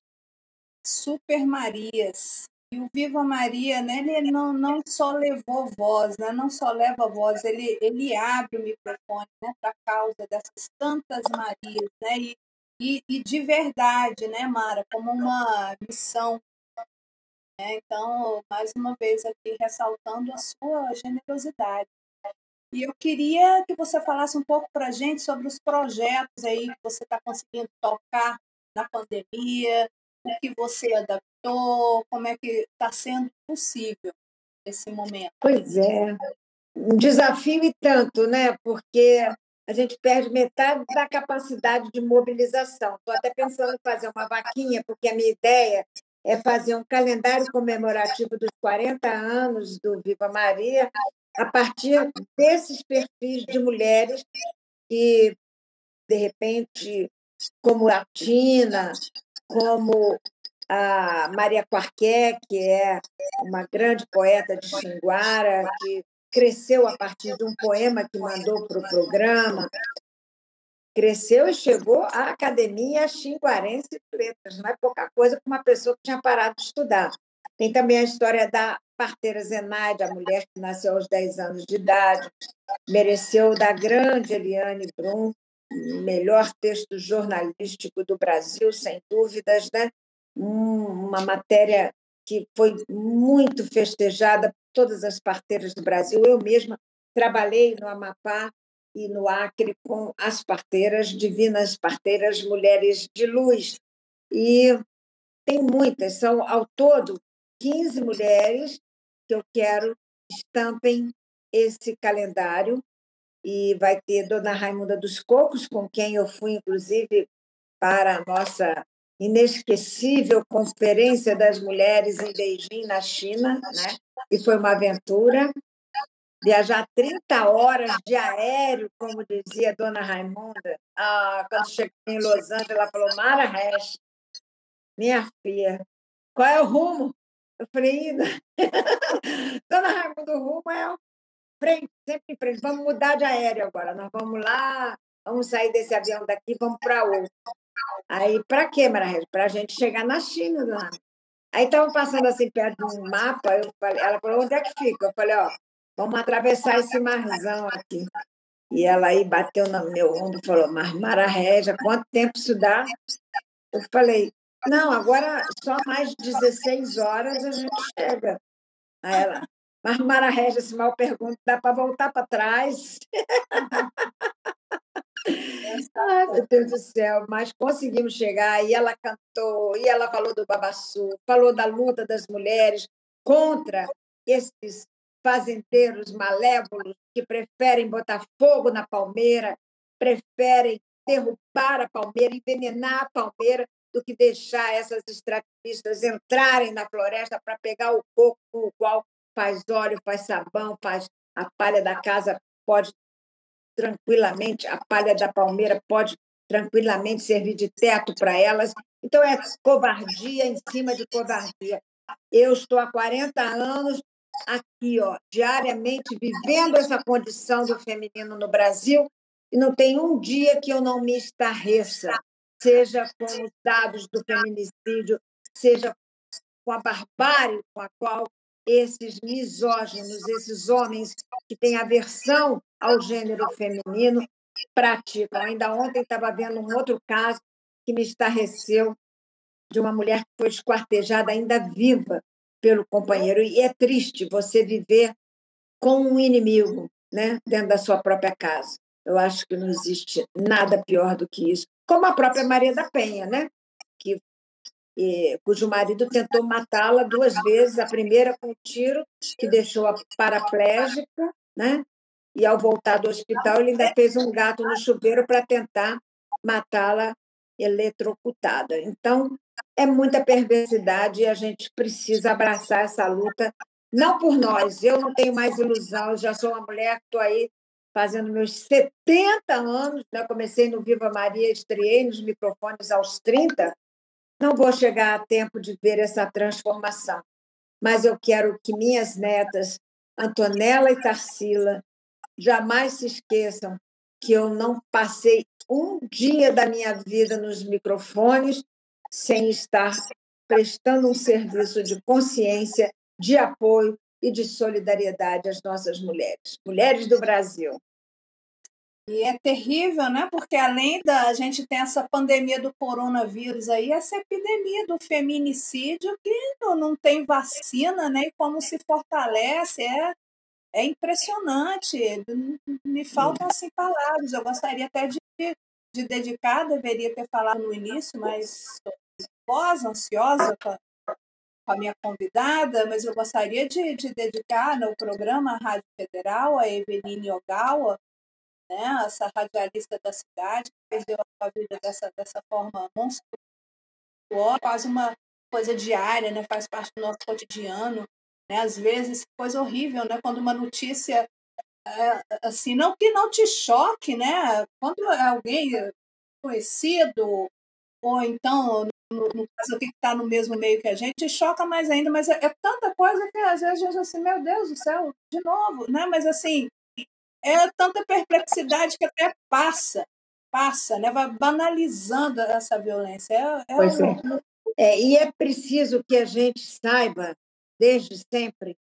Super Marias. E o Viva Maria, né, ele não, não só levou voz, né, não só leva voz, ele, ele abre o microfone né, para a causa dessas tantas Marias, né, e, e, e, de verdade, né, Mara, como uma missão. Né, então, mais uma vez aqui, ressaltando a sua generosidade. E eu queria que você falasse um pouco para a gente sobre os projetos aí que você está conseguindo tocar na pandemia, o que você adaptou, como é que está sendo possível esse momento. Pois é, um desafio e tanto, né? Porque a gente perde metade da capacidade de mobilização. Estou até pensando em fazer uma vaquinha, porque a minha ideia é fazer um calendário comemorativo dos 40 anos do Viva Maria a partir desses perfis de mulheres que, de repente, como a Tina, como a Maria Quarqué, que é uma grande poeta de Xinguara, que cresceu a partir de um poema que mandou para o programa, cresceu e chegou à Academia Xinguarense de Letras. Não é pouca coisa para uma pessoa que tinha parado de estudar. Tem também a história da parteira Zenaide, a mulher que nasceu aos 10 anos de idade, mereceu da grande Eliane Brum, melhor texto jornalístico do Brasil, sem dúvidas, né? uma matéria que foi muito festejada por todas as parteiras do Brasil. Eu mesma trabalhei no Amapá e no Acre com as parteiras, divinas parteiras, mulheres de luz. E tem muitas, são ao todo 15 mulheres que eu quero estampem esse calendário e vai ter Dona Raimunda dos Cocos, com quem eu fui, inclusive, para a nossa inesquecível Conferência das Mulheres em Beijing, na China, né? e foi uma aventura. Viajar 30 horas de aéreo, como dizia Dona Raimunda. Ah, quando cheguei em Los Angeles, ela falou, Mara Resch, minha filha, qual é o rumo? Eu falei, Dona Raimunda, o rumo é frente, sempre em frente. Vamos mudar de aéreo agora. Nós vamos lá, vamos sair desse avião daqui, vamos para outro. Aí, para quê, Maria Para a gente chegar na China, dona. Aí estavam passando assim perto de um mapa, eu falei, ela falou, onde é que fica? Eu falei, ó, vamos atravessar esse marzão aqui. E ela aí bateu no meu ombro e falou, mas Mara quanto tempo isso dá? Eu falei, não, agora só mais 16 horas a gente chega. Aí ela, mas Mara Régia, se mal pergunta, dá para voltar para trás? Ai, meu Deus do céu, mas conseguimos chegar e ela cantou, e ela falou do babassu, falou da luta das mulheres contra esses fazendeiros malévolos que preferem botar fogo na palmeira, preferem derrubar a palmeira, envenenar a palmeira, do que deixar essas extrativistas entrarem na floresta para pegar o coco com o qual faz óleo, faz sabão, faz a palha da casa pode tranquilamente, a palha da palmeira pode tranquilamente servir de teto para elas. Então, é covardia em cima de covardia. Eu estou há 40 anos aqui, ó, diariamente vivendo essa condição do feminino no Brasil e não tem um dia que eu não me estarreça, seja com os dados do feminicídio, seja com a barbárie com a qual esses misóginos, esses homens que têm aversão ao gênero feminino, praticam. Ainda ontem estava vendo um outro caso que me estarreceu de uma mulher que foi esquartejada ainda viva pelo companheiro. E é triste você viver com um inimigo né, dentro da sua própria casa. Eu acho que não existe nada pior do que isso. Como a própria Maria da Penha, né? que, e, cujo marido tentou matá-la duas vezes, a primeira com um tiro que deixou-a paraplégica, né? e ao voltar do hospital ele ainda fez um gato no chuveiro para tentar matá-la eletrocutada. Então, é muita perversidade e a gente precisa abraçar essa luta, não por nós. Eu não tenho mais ilusão, já sou uma mulher que estou aí fazendo meus 70 anos, né? comecei no Viva Maria, estreiei nos microfones aos 30, não vou chegar a tempo de ver essa transformação, mas eu quero que minhas netas, Antonella e Tarsila, jamais se esqueçam que eu não passei um dia da minha vida nos microfones sem estar prestando um serviço de consciência, de apoio e de solidariedade às nossas mulheres, mulheres do Brasil. E é terrível, né? Porque além da a gente ter essa pandemia do coronavírus aí, essa epidemia do feminicídio que não, não tem vacina, né? E como se fortalece, é, é impressionante. Me faltam assim palavras. Eu gostaria até de, de dedicar, deveria ter falado no início, mas nervosa, ansiosa com a, minha convidada, mas eu gostaria de, de dedicar no programa Rádio Federal a Eveline Ogawa, né, essa radialista da cidade, que perdeu a vida dessa, dessa forma monstruosa, quase uma coisa diária, né, faz parte do nosso cotidiano. Né, às vezes, coisa horrível, né, quando uma notícia é, assim, não que não te choque, né? Quando alguém conhecido ou então no, no caso que está no mesmo meio que a gente, choca mais ainda, mas é, é, tanta coisa que às vezes a gente assim, meu Deus do céu, de novo, né? Mas assim, é tanta perplexidade que até passa, passa, né? Vai banalizando essa violência. É, é um... é. é. E é preciso que a gente saiba, desde sempre,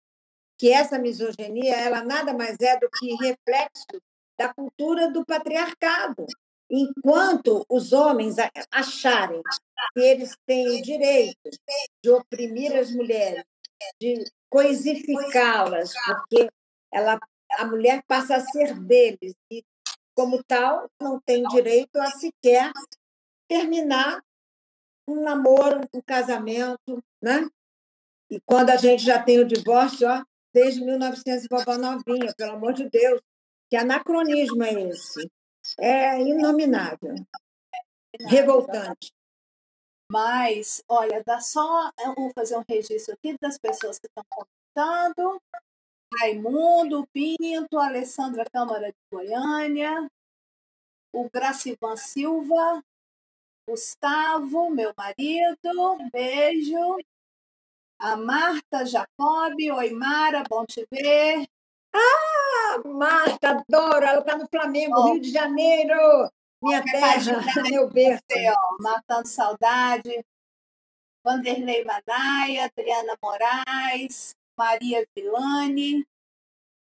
que essa misoginia, ela nada mais é do que reflexo da cultura do patriarcado. Enquanto os homens acharem que eles têm o direito de oprimir as mulheres, de coisificá-las, porque ela, a mulher passa a ser deles e, como tal, não tem direito a sequer terminar um namoro, um casamento, né? E quando a gente já tem o divórcio, ó, desde 1900 vovó novinha, pelo amor de Deus, que anacronismo é esse? É inominável, revoltante. Mas, olha, dá só. Eu fazer um registro aqui das pessoas que estão comentando. Raimundo Pinto, Alessandra Câmara de Goiânia, o Gracivan Silva, Gustavo, meu marido, beijo. A Marta Jacob, oi Mara, bom te ver. Ah, Marta, adoro, ela está no Flamengo, Rio de Janeiro. Minha terra, meu berço. Matando Saudade, Vanderlei Manaia, Adriana Moraes, Maria Vilani,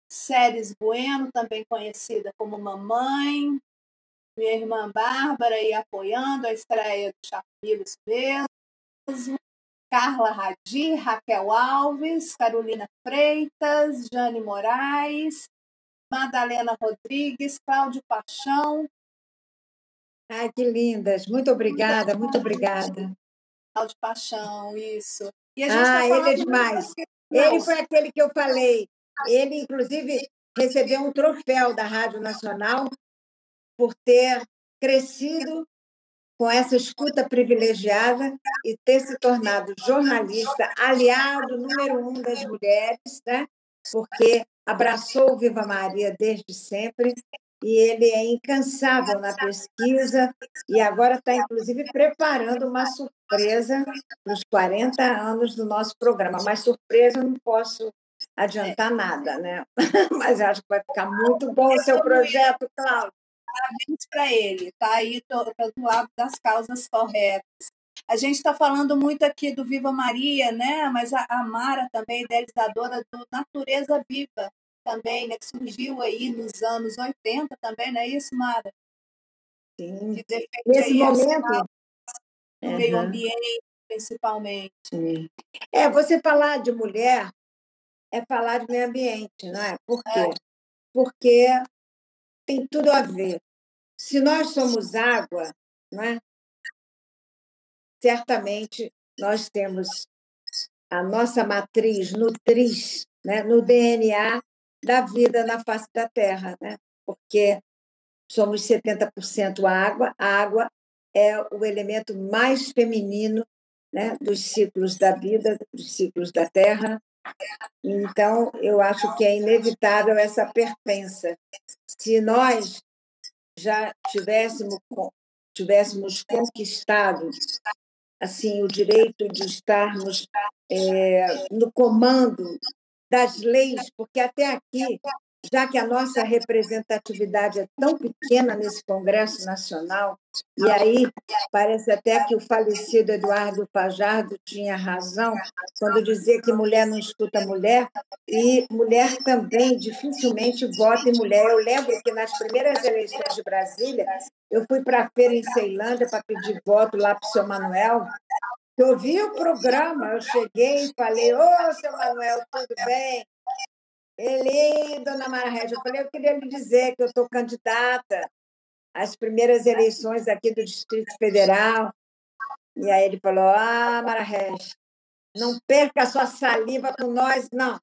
Séries Bueno, também conhecida como Mamãe, minha irmã Bárbara aí apoiando a estreia do Chapilhos mesmo, Carla Radi, Raquel Alves, Carolina Freitas, Jane Moraes, Madalena Rodrigues, Cláudio Paixão, Ai, que lindas. Muito obrigada, muito obrigada. De paixão, isso. ah, tá ele é demais. Ele foi aquele que eu falei. Ele, inclusive, recebeu um troféu da Rádio Nacional por ter crescido com essa escuta privilegiada e ter se tornado jornalista, aliado número um das mulheres, né? porque abraçou o Viva Maria desde sempre e ele é incansável na pesquisa e agora está, inclusive, preparando uma surpresa para os 40 anos do nosso programa. Mas surpresa eu não posso adiantar nada, né? Mas acho que vai ficar muito bom o seu projeto, Cláudio. Parabéns para ele, está aí do lado das causas corretas. A gente está falando muito aqui do Viva Maria, né? Mas a, a Mara também, idealizadora do Natureza Viva, também, né? Que surgiu aí nos anos 80 também, não é isso, Mara? Sim. Nesse momento. No uhum. meio ambiente, principalmente. Sim. É, você falar de mulher é falar de meio ambiente, não é? Por quê? É. Porque tem tudo a ver. Se nós somos água, não é? certamente nós temos a nossa matriz nutriz né, no DNA da vida na face da Terra, né? porque somos 70% água, a água é o elemento mais feminino né, dos ciclos da vida, dos ciclos da Terra. Então, eu acho que é inevitável essa pertença. Se nós já tivéssemos, tivéssemos conquistado assim o direito de estarmos é, no comando das leis, porque até aqui, já que a nossa representatividade é tão pequena nesse Congresso Nacional, e aí parece até que o falecido Eduardo Fajardo tinha razão quando dizia que mulher não escuta mulher, e mulher também dificilmente vota em mulher. Eu lembro que nas primeiras eleições de Brasília, eu fui para a feira em Ceilândia para pedir voto lá para o seu Manuel, eu vi o programa, eu cheguei e falei, ô, oh, seu Manuel, tudo bem? Ele, dona Mara Regia, eu falei, eu queria lhe dizer que eu estou candidata às primeiras eleições aqui do Distrito Federal. E aí ele falou, ah, Regia, não perca a sua saliva com nós, não.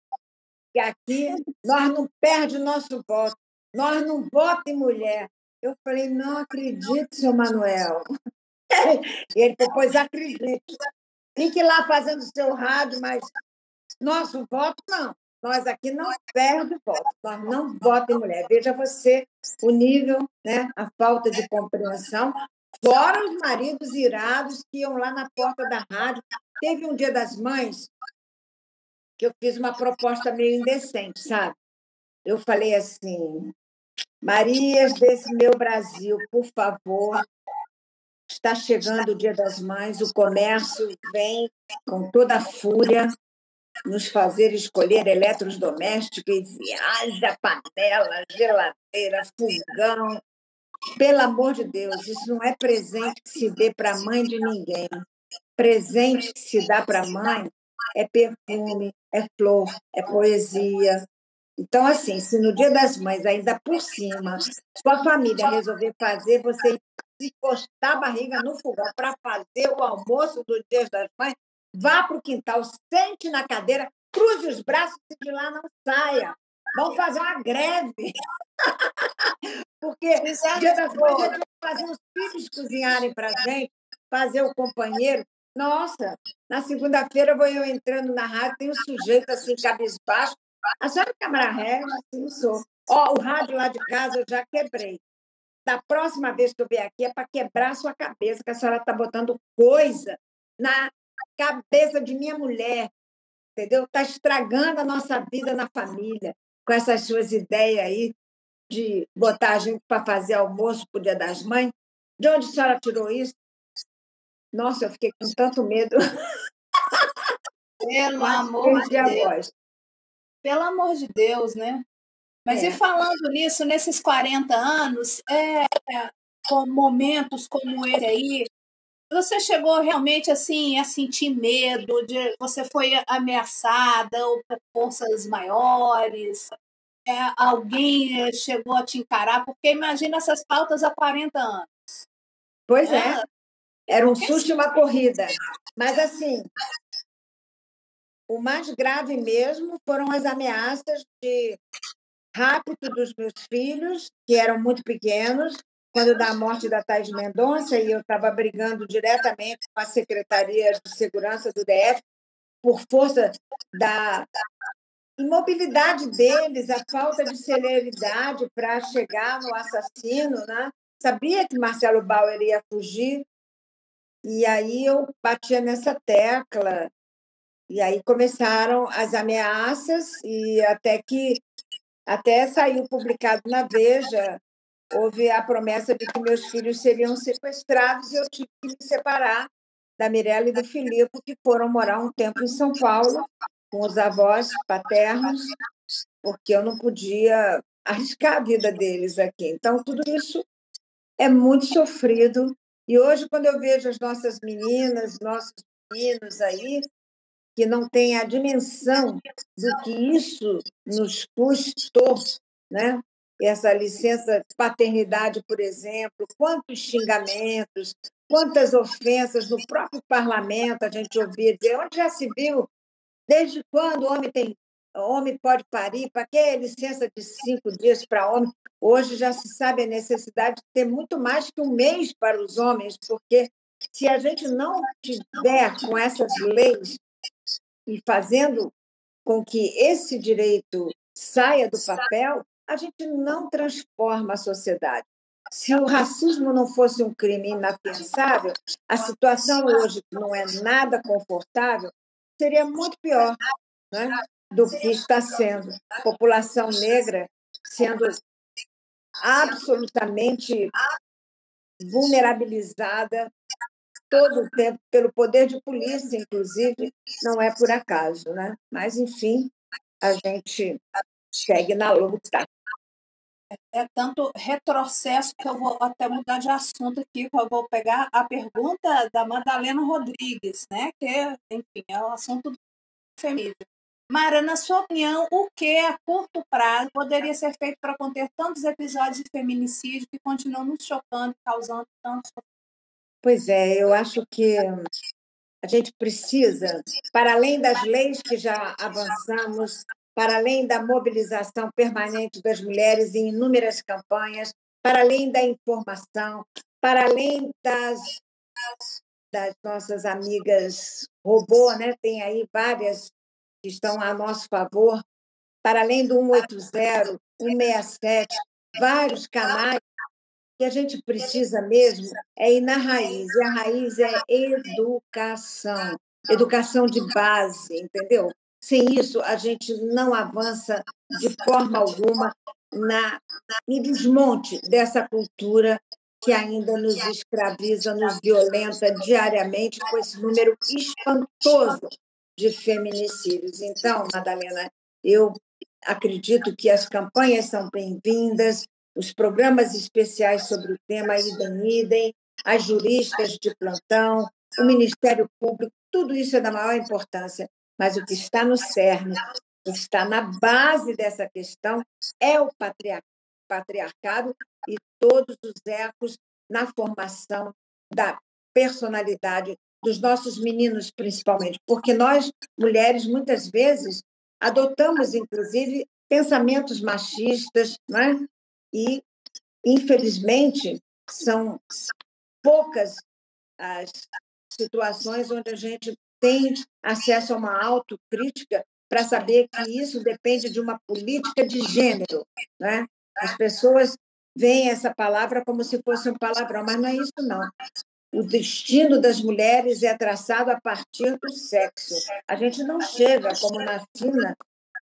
Que aqui nós não perdemos o nosso voto. Nós não votamos em mulher. Eu falei, não acredito, seu Manuel. E ele falou, pois acredito. Fique lá fazendo o seu rádio, mas nosso voto não. Nós aqui não perdemos voto, nós não votamos em mulher. Veja você o nível, né, a falta de compreensão, fora os maridos irados que iam lá na porta da rádio. Teve um dia das mães que eu fiz uma proposta meio indecente, sabe? Eu falei assim, Marias desse meu Brasil, por favor, Está chegando o Dia das Mães, o comércio vem com toda a fúria nos fazer escolher eletrodomésticos e haja panela, geladeira, fogão. Pelo amor de Deus, isso não é presente que se dê para a mãe de ninguém. Presente que se dá para a mãe é perfume, é flor, é poesia. Então, assim, se no Dia das Mães, ainda por cima, sua família resolver fazer, você encostar a barriga no fogão para fazer o almoço do Dia das Mães, vá para o quintal, sente na cadeira, cruze os braços e de lá não saia. Vamos fazer uma greve. Porque. Dia das é fazer os filhos cozinharem para a gente, fazer o companheiro. Nossa, na segunda-feira vou eu entrando na rádio, tem um sujeito assim, cabisbaixo. A senhora é Câmara Régua? Sim, sou. Ó, o rádio lá de casa eu já quebrei da próxima vez que eu vier aqui é para quebrar a sua cabeça, que a senhora está botando coisa na cabeça de minha mulher, entendeu? Está estragando a nossa vida na família com essas suas ideias aí de botar a gente para fazer almoço para o Dia das Mães. De onde a senhora tirou isso? Nossa, eu fiquei com tanto medo. Pelo amor de Deus. Pelo amor de Deus, né? Mas é. e falando nisso, nesses 40 anos, é, com momentos como esse aí, você chegou realmente assim a sentir medo de você foi ameaçada ou por forças maiores? É, alguém chegou a te encarar? Porque imagina essas pautas há 40 anos. Pois é. é. Era um susto e uma corrida. Mas assim, o mais grave mesmo foram as ameaças de rápido dos meus filhos, que eram muito pequenos, quando da morte da Thais Mendonça, e eu estava brigando diretamente com a Secretaria de Segurança do DF, por força da, imobilidade deles, a falta de celeridade para chegar no assassino, né? Sabia que Marcelo Bauer ia fugir, e aí eu batia nessa tecla, e aí começaram as ameaças, e até que até saiu publicado na Veja, houve a promessa de que meus filhos seriam sequestrados e eu tive que me separar da Mirella e do Filipe, que foram morar um tempo em São Paulo com os avós paternos, porque eu não podia arriscar a vida deles aqui. Então, tudo isso é muito sofrido. E hoje, quando eu vejo as nossas meninas, nossos meninos aí, que não têm a dimensão do que isso nos custou, né? Essa licença de paternidade, por exemplo, quantos xingamentos, quantas ofensas no próprio parlamento a gente ouvia dizer, onde já se viu, desde quando o homem tem homem pode parir, para que licença de cinco dias para homem? Hoje já se sabe a necessidade de ter muito mais que um mês para os homens, porque se a gente não tiver com essas leis e fazendo com que esse direito saia do papel, a gente não transforma a sociedade. Se o racismo não fosse um crime inafiançável, a situação hoje, não é nada confortável, seria muito pior né, do que está sendo. A população negra sendo absolutamente vulnerabilizada todo o tempo pelo poder de polícia, inclusive, não é por acaso, né? Mas, enfim, a gente segue na luta. É tanto retrocesso que eu vou até mudar de assunto aqui, eu vou pegar a pergunta da Madalena Rodrigues, né? Que, enfim, é o assunto do feminismo. Mara, na sua opinião, o que a curto prazo poderia ser feito para conter tantos episódios de feminicídio que continuam nos chocando, causando tanto Pois é, eu acho que a gente precisa, para além das leis que já avançamos, para além da mobilização permanente das mulheres em inúmeras campanhas, para além da informação, para além das, das nossas amigas robô, né? tem aí várias que estão a nosso favor, para além do 180, 167, vários canais que a gente precisa mesmo é ir na raiz, e a raiz é educação, educação de base, entendeu? Sem isso, a gente não avança de forma alguma na, no desmonte dessa cultura que ainda nos escraviza, nos violenta diariamente com esse número espantoso de feminicídios. Então, Madalena, eu acredito que as campanhas são bem-vindas, os programas especiais sobre o tema idem idem, as juristas de plantão, o Ministério Público, tudo isso é da maior importância, mas o que está no cerne, o que está na base dessa questão é o patriarcado e todos os ecos na formação da personalidade dos nossos meninos, principalmente, porque nós, mulheres, muitas vezes adotamos, inclusive, pensamentos machistas, não é? e, infelizmente, são poucas as situações onde a gente tem acesso a uma autocrítica para saber que isso depende de uma política de gênero. Né? As pessoas veem essa palavra como se fosse um palavrão, mas não é isso, não. O destino das mulheres é traçado a partir do sexo. A gente não chega, como na China,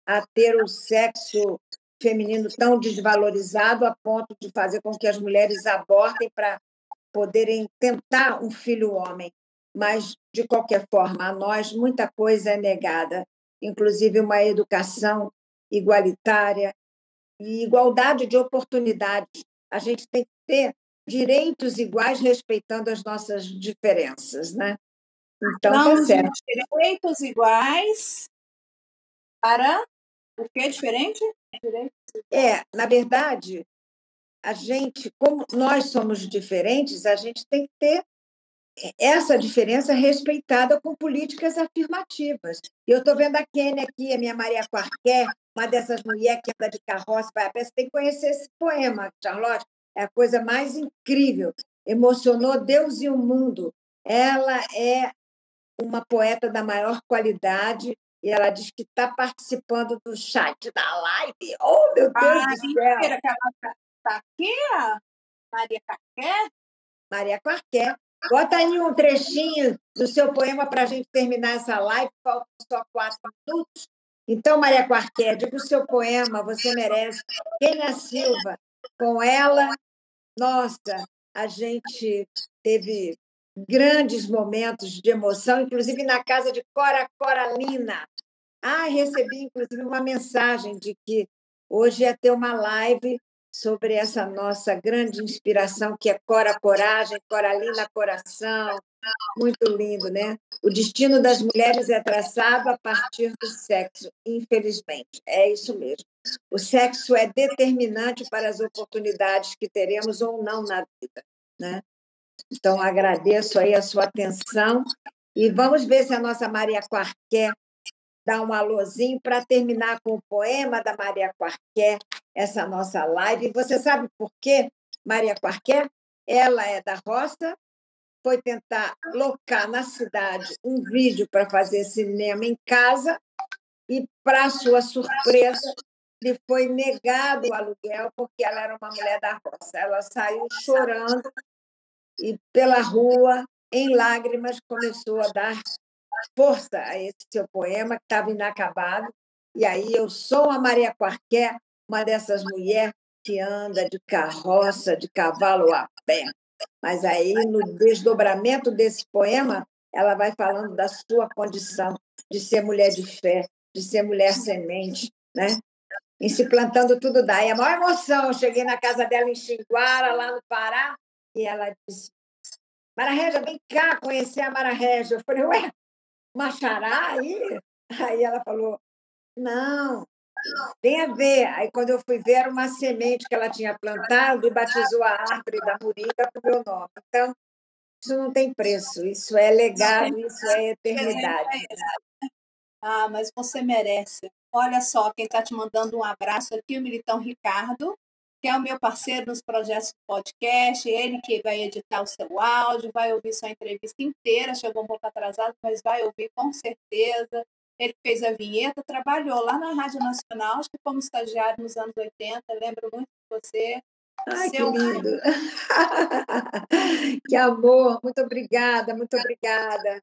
a ter o sexo feminino tão desvalorizado a ponto de fazer com que as mulheres abortem para poderem tentar um filho homem. Mas, de qualquer forma, a nós muita coisa é negada, inclusive uma educação igualitária e igualdade de oportunidades. A gente tem que ter direitos iguais respeitando as nossas diferenças, né? Então, tá certo. Direitos iguais para o que é diferente? É, na verdade, a gente, como nós somos diferentes, a gente tem que ter essa diferença respeitada com políticas afirmativas. Eu estou vendo a Kênia aqui, a minha Maria Quarquer, uma dessas mulheres que anda de carroça, vai a peça, tem que conhecer esse poema, Charlotte. É a coisa mais incrível. Emocionou Deus e o mundo. Ela é uma poeta da maior qualidade, e ela diz que está participando do chat da live. Oh, meu Deus ah, do céu! Mentira, que ela está aqui, Maria Carqué? Maria Carqué. Bota aí um trechinho do seu poema para a gente terminar essa live, faltam só quatro minutos. Então, Maria Quarqué, diga o seu poema, você merece. Kenia Silva, com ela, nossa, a gente teve grandes momentos de emoção, inclusive na casa de Cora Coralina. Ah, recebi, inclusive, uma mensagem de que hoje ia ter uma live sobre essa nossa grande inspiração, que é Cora Coragem, Coralina Coração. Muito lindo, né? O destino das mulheres é traçado a partir do sexo, infelizmente. É isso mesmo. O sexo é determinante para as oportunidades que teremos ou não na vida, né? Então, agradeço aí a sua atenção e vamos ver se a nossa Maria Quarqué dá um alôzinho para terminar com o poema da Maria Quarqué, essa nossa live. E você sabe por quê, Maria Quarqué? Ela é da roça, foi tentar locar na cidade um vídeo para fazer cinema em casa e, para sua surpresa, lhe foi negado o aluguel porque ela era uma mulher da roça. Ela saiu chorando e pela rua, em lágrimas, começou a dar força a esse seu poema que estava inacabado. E aí eu sou a Maria Quarqué, uma dessas mulheres que anda de carroça, de cavalo a pé. Mas aí, no desdobramento desse poema, ela vai falando da sua condição de ser mulher de fé, de ser mulher semente, né? E se plantando tudo daí. A maior emoção, eu cheguei na casa dela em Xinguara, lá no Pará, e ela disse, Mara Régia, vem cá conhecer a Mara Régia. Eu falei, ué, Machará aí? Aí ela falou, não, tem a ver. Aí, quando eu fui ver, era uma semente que ela tinha plantado e batizou a árvore da moringa com o meu nome. Então, isso não tem preço, isso é legado, isso é eternidade. Ah, mas você merece. Olha só, quem está te mandando um abraço aqui, o Militão Ricardo, que é o meu parceiro nos projetos do podcast, ele que vai editar o seu áudio, vai ouvir sua entrevista inteira, chegou um pouco atrasado, mas vai ouvir com certeza. Ele fez a vinheta, trabalhou lá na Rádio Nacional, acho que como estagiário nos anos 80, lembro muito de você. Ai, seu... que lindo! que amor! Muito obrigada, muito obrigada.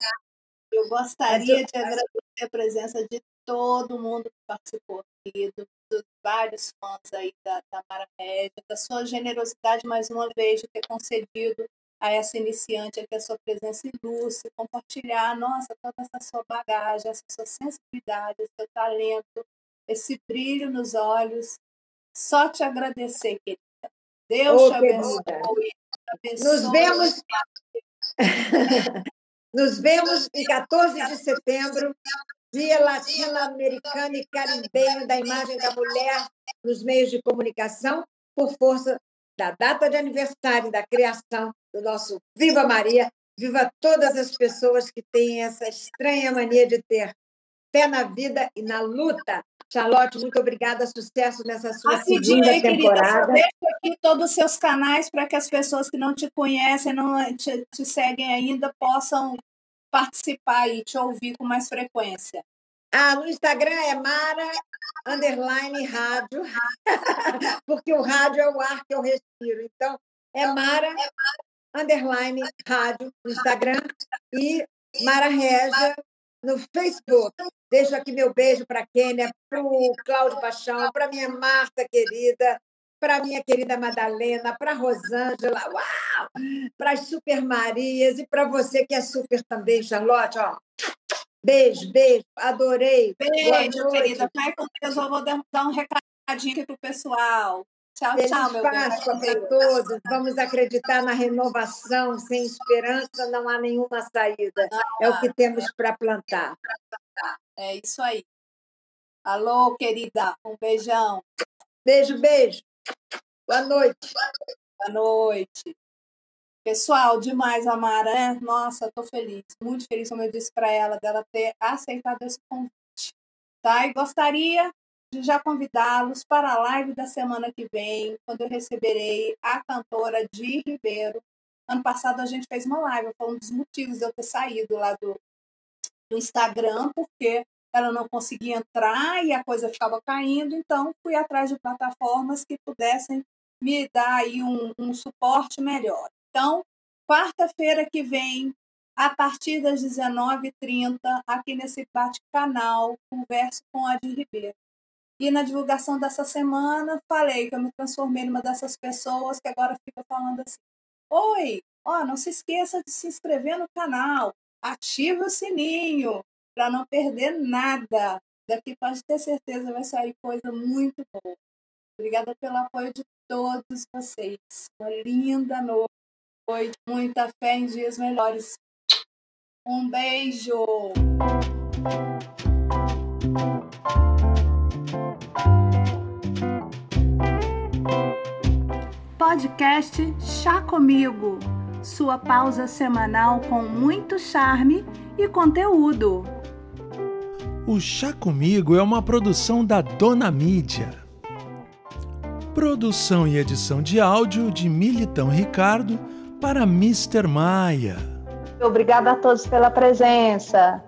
Eu gostaria de agradecer a presença de todo mundo que participou aqui, do dos vários fãs aí da, da Mara Média, da sua generosidade mais uma vez de ter concedido a essa iniciante aqui a sua presença ilustre, compartilhar, nossa, toda essa sua bagagem, essa sua sensibilidade, esse seu talento, esse brilho nos olhos. Só te agradecer, querida. Deus oh, te abençoe. abençoe. Nos vemos. Nos vemos em 14 de setembro Dia Latino-Americano e Caribenho da Imagem da Mulher nos meios de comunicação, por força da data de aniversário da criação do nosso Viva Maria. Viva todas as pessoas que têm essa estranha mania de ter fé na vida e na luta. Charlotte, muito obrigada, sucesso nessa sua segunda aí, temporada. Querida, deixa aqui todos os seus canais para que as pessoas que não te conhecem, não te, te seguem ainda, possam participar e te ouvir com mais frequência? Ah, no Instagram é Mara underline rádio, porque o rádio é o ar que eu respiro. Então, é Mara underline rádio no Instagram e Mara Regia no Facebook. Deixo aqui meu beijo para a Kênia, para o Cláudio Paixão, para minha Marta querida, para minha querida Madalena, para Rosângela, uau! Para as Super Marias e para você que é super também, Charlotte, ó. Beijo, beijo, adorei. Beijo, querida. Vai com Deus, eu vou dar um recadinho aqui para o pessoal. Tchau, Feliz tchau, meu Páscoa para todos. Vamos acreditar na renovação. Sem esperança não há nenhuma saída. é o que temos para plantar. É isso aí. Alô, querida. Um beijão. Beijo, beijo. Boa noite. Boa noite. Pessoal, demais, Amara, né? Nossa, tô feliz, muito feliz, como eu disse para ela, dela ter aceitado esse convite. Tá? E gostaria de já convidá-los para a live da semana que vem, quando eu receberei a cantora Di Ribeiro. Ano passado a gente fez uma live, foi um dos motivos de eu ter saído lá do, do Instagram, porque ela não conseguia entrar e a coisa ficava caindo, então fui atrás de plataformas que pudessem me dar aí um, um suporte melhor. Então, quarta-feira que vem, a partir das 19h30, aqui nesse bate-canal, converso com a de Ribeiro. E na divulgação dessa semana, falei que eu me transformei numa dessas pessoas que agora fica falando assim: Oi, ó, não se esqueça de se inscrever no canal, ative o sininho para não perder nada. Daqui pode ter certeza vai sair coisa muito boa. Obrigada pelo apoio de todos vocês. Uma linda noite, muita fé em dias melhores. Um beijo! Podcast Chá Comigo. Sua pausa semanal com muito charme e conteúdo. O Chá Comigo é uma produção da Dona Mídia. Produção e edição de áudio de Militão Ricardo para Mr. Maia. Obrigada a todos pela presença.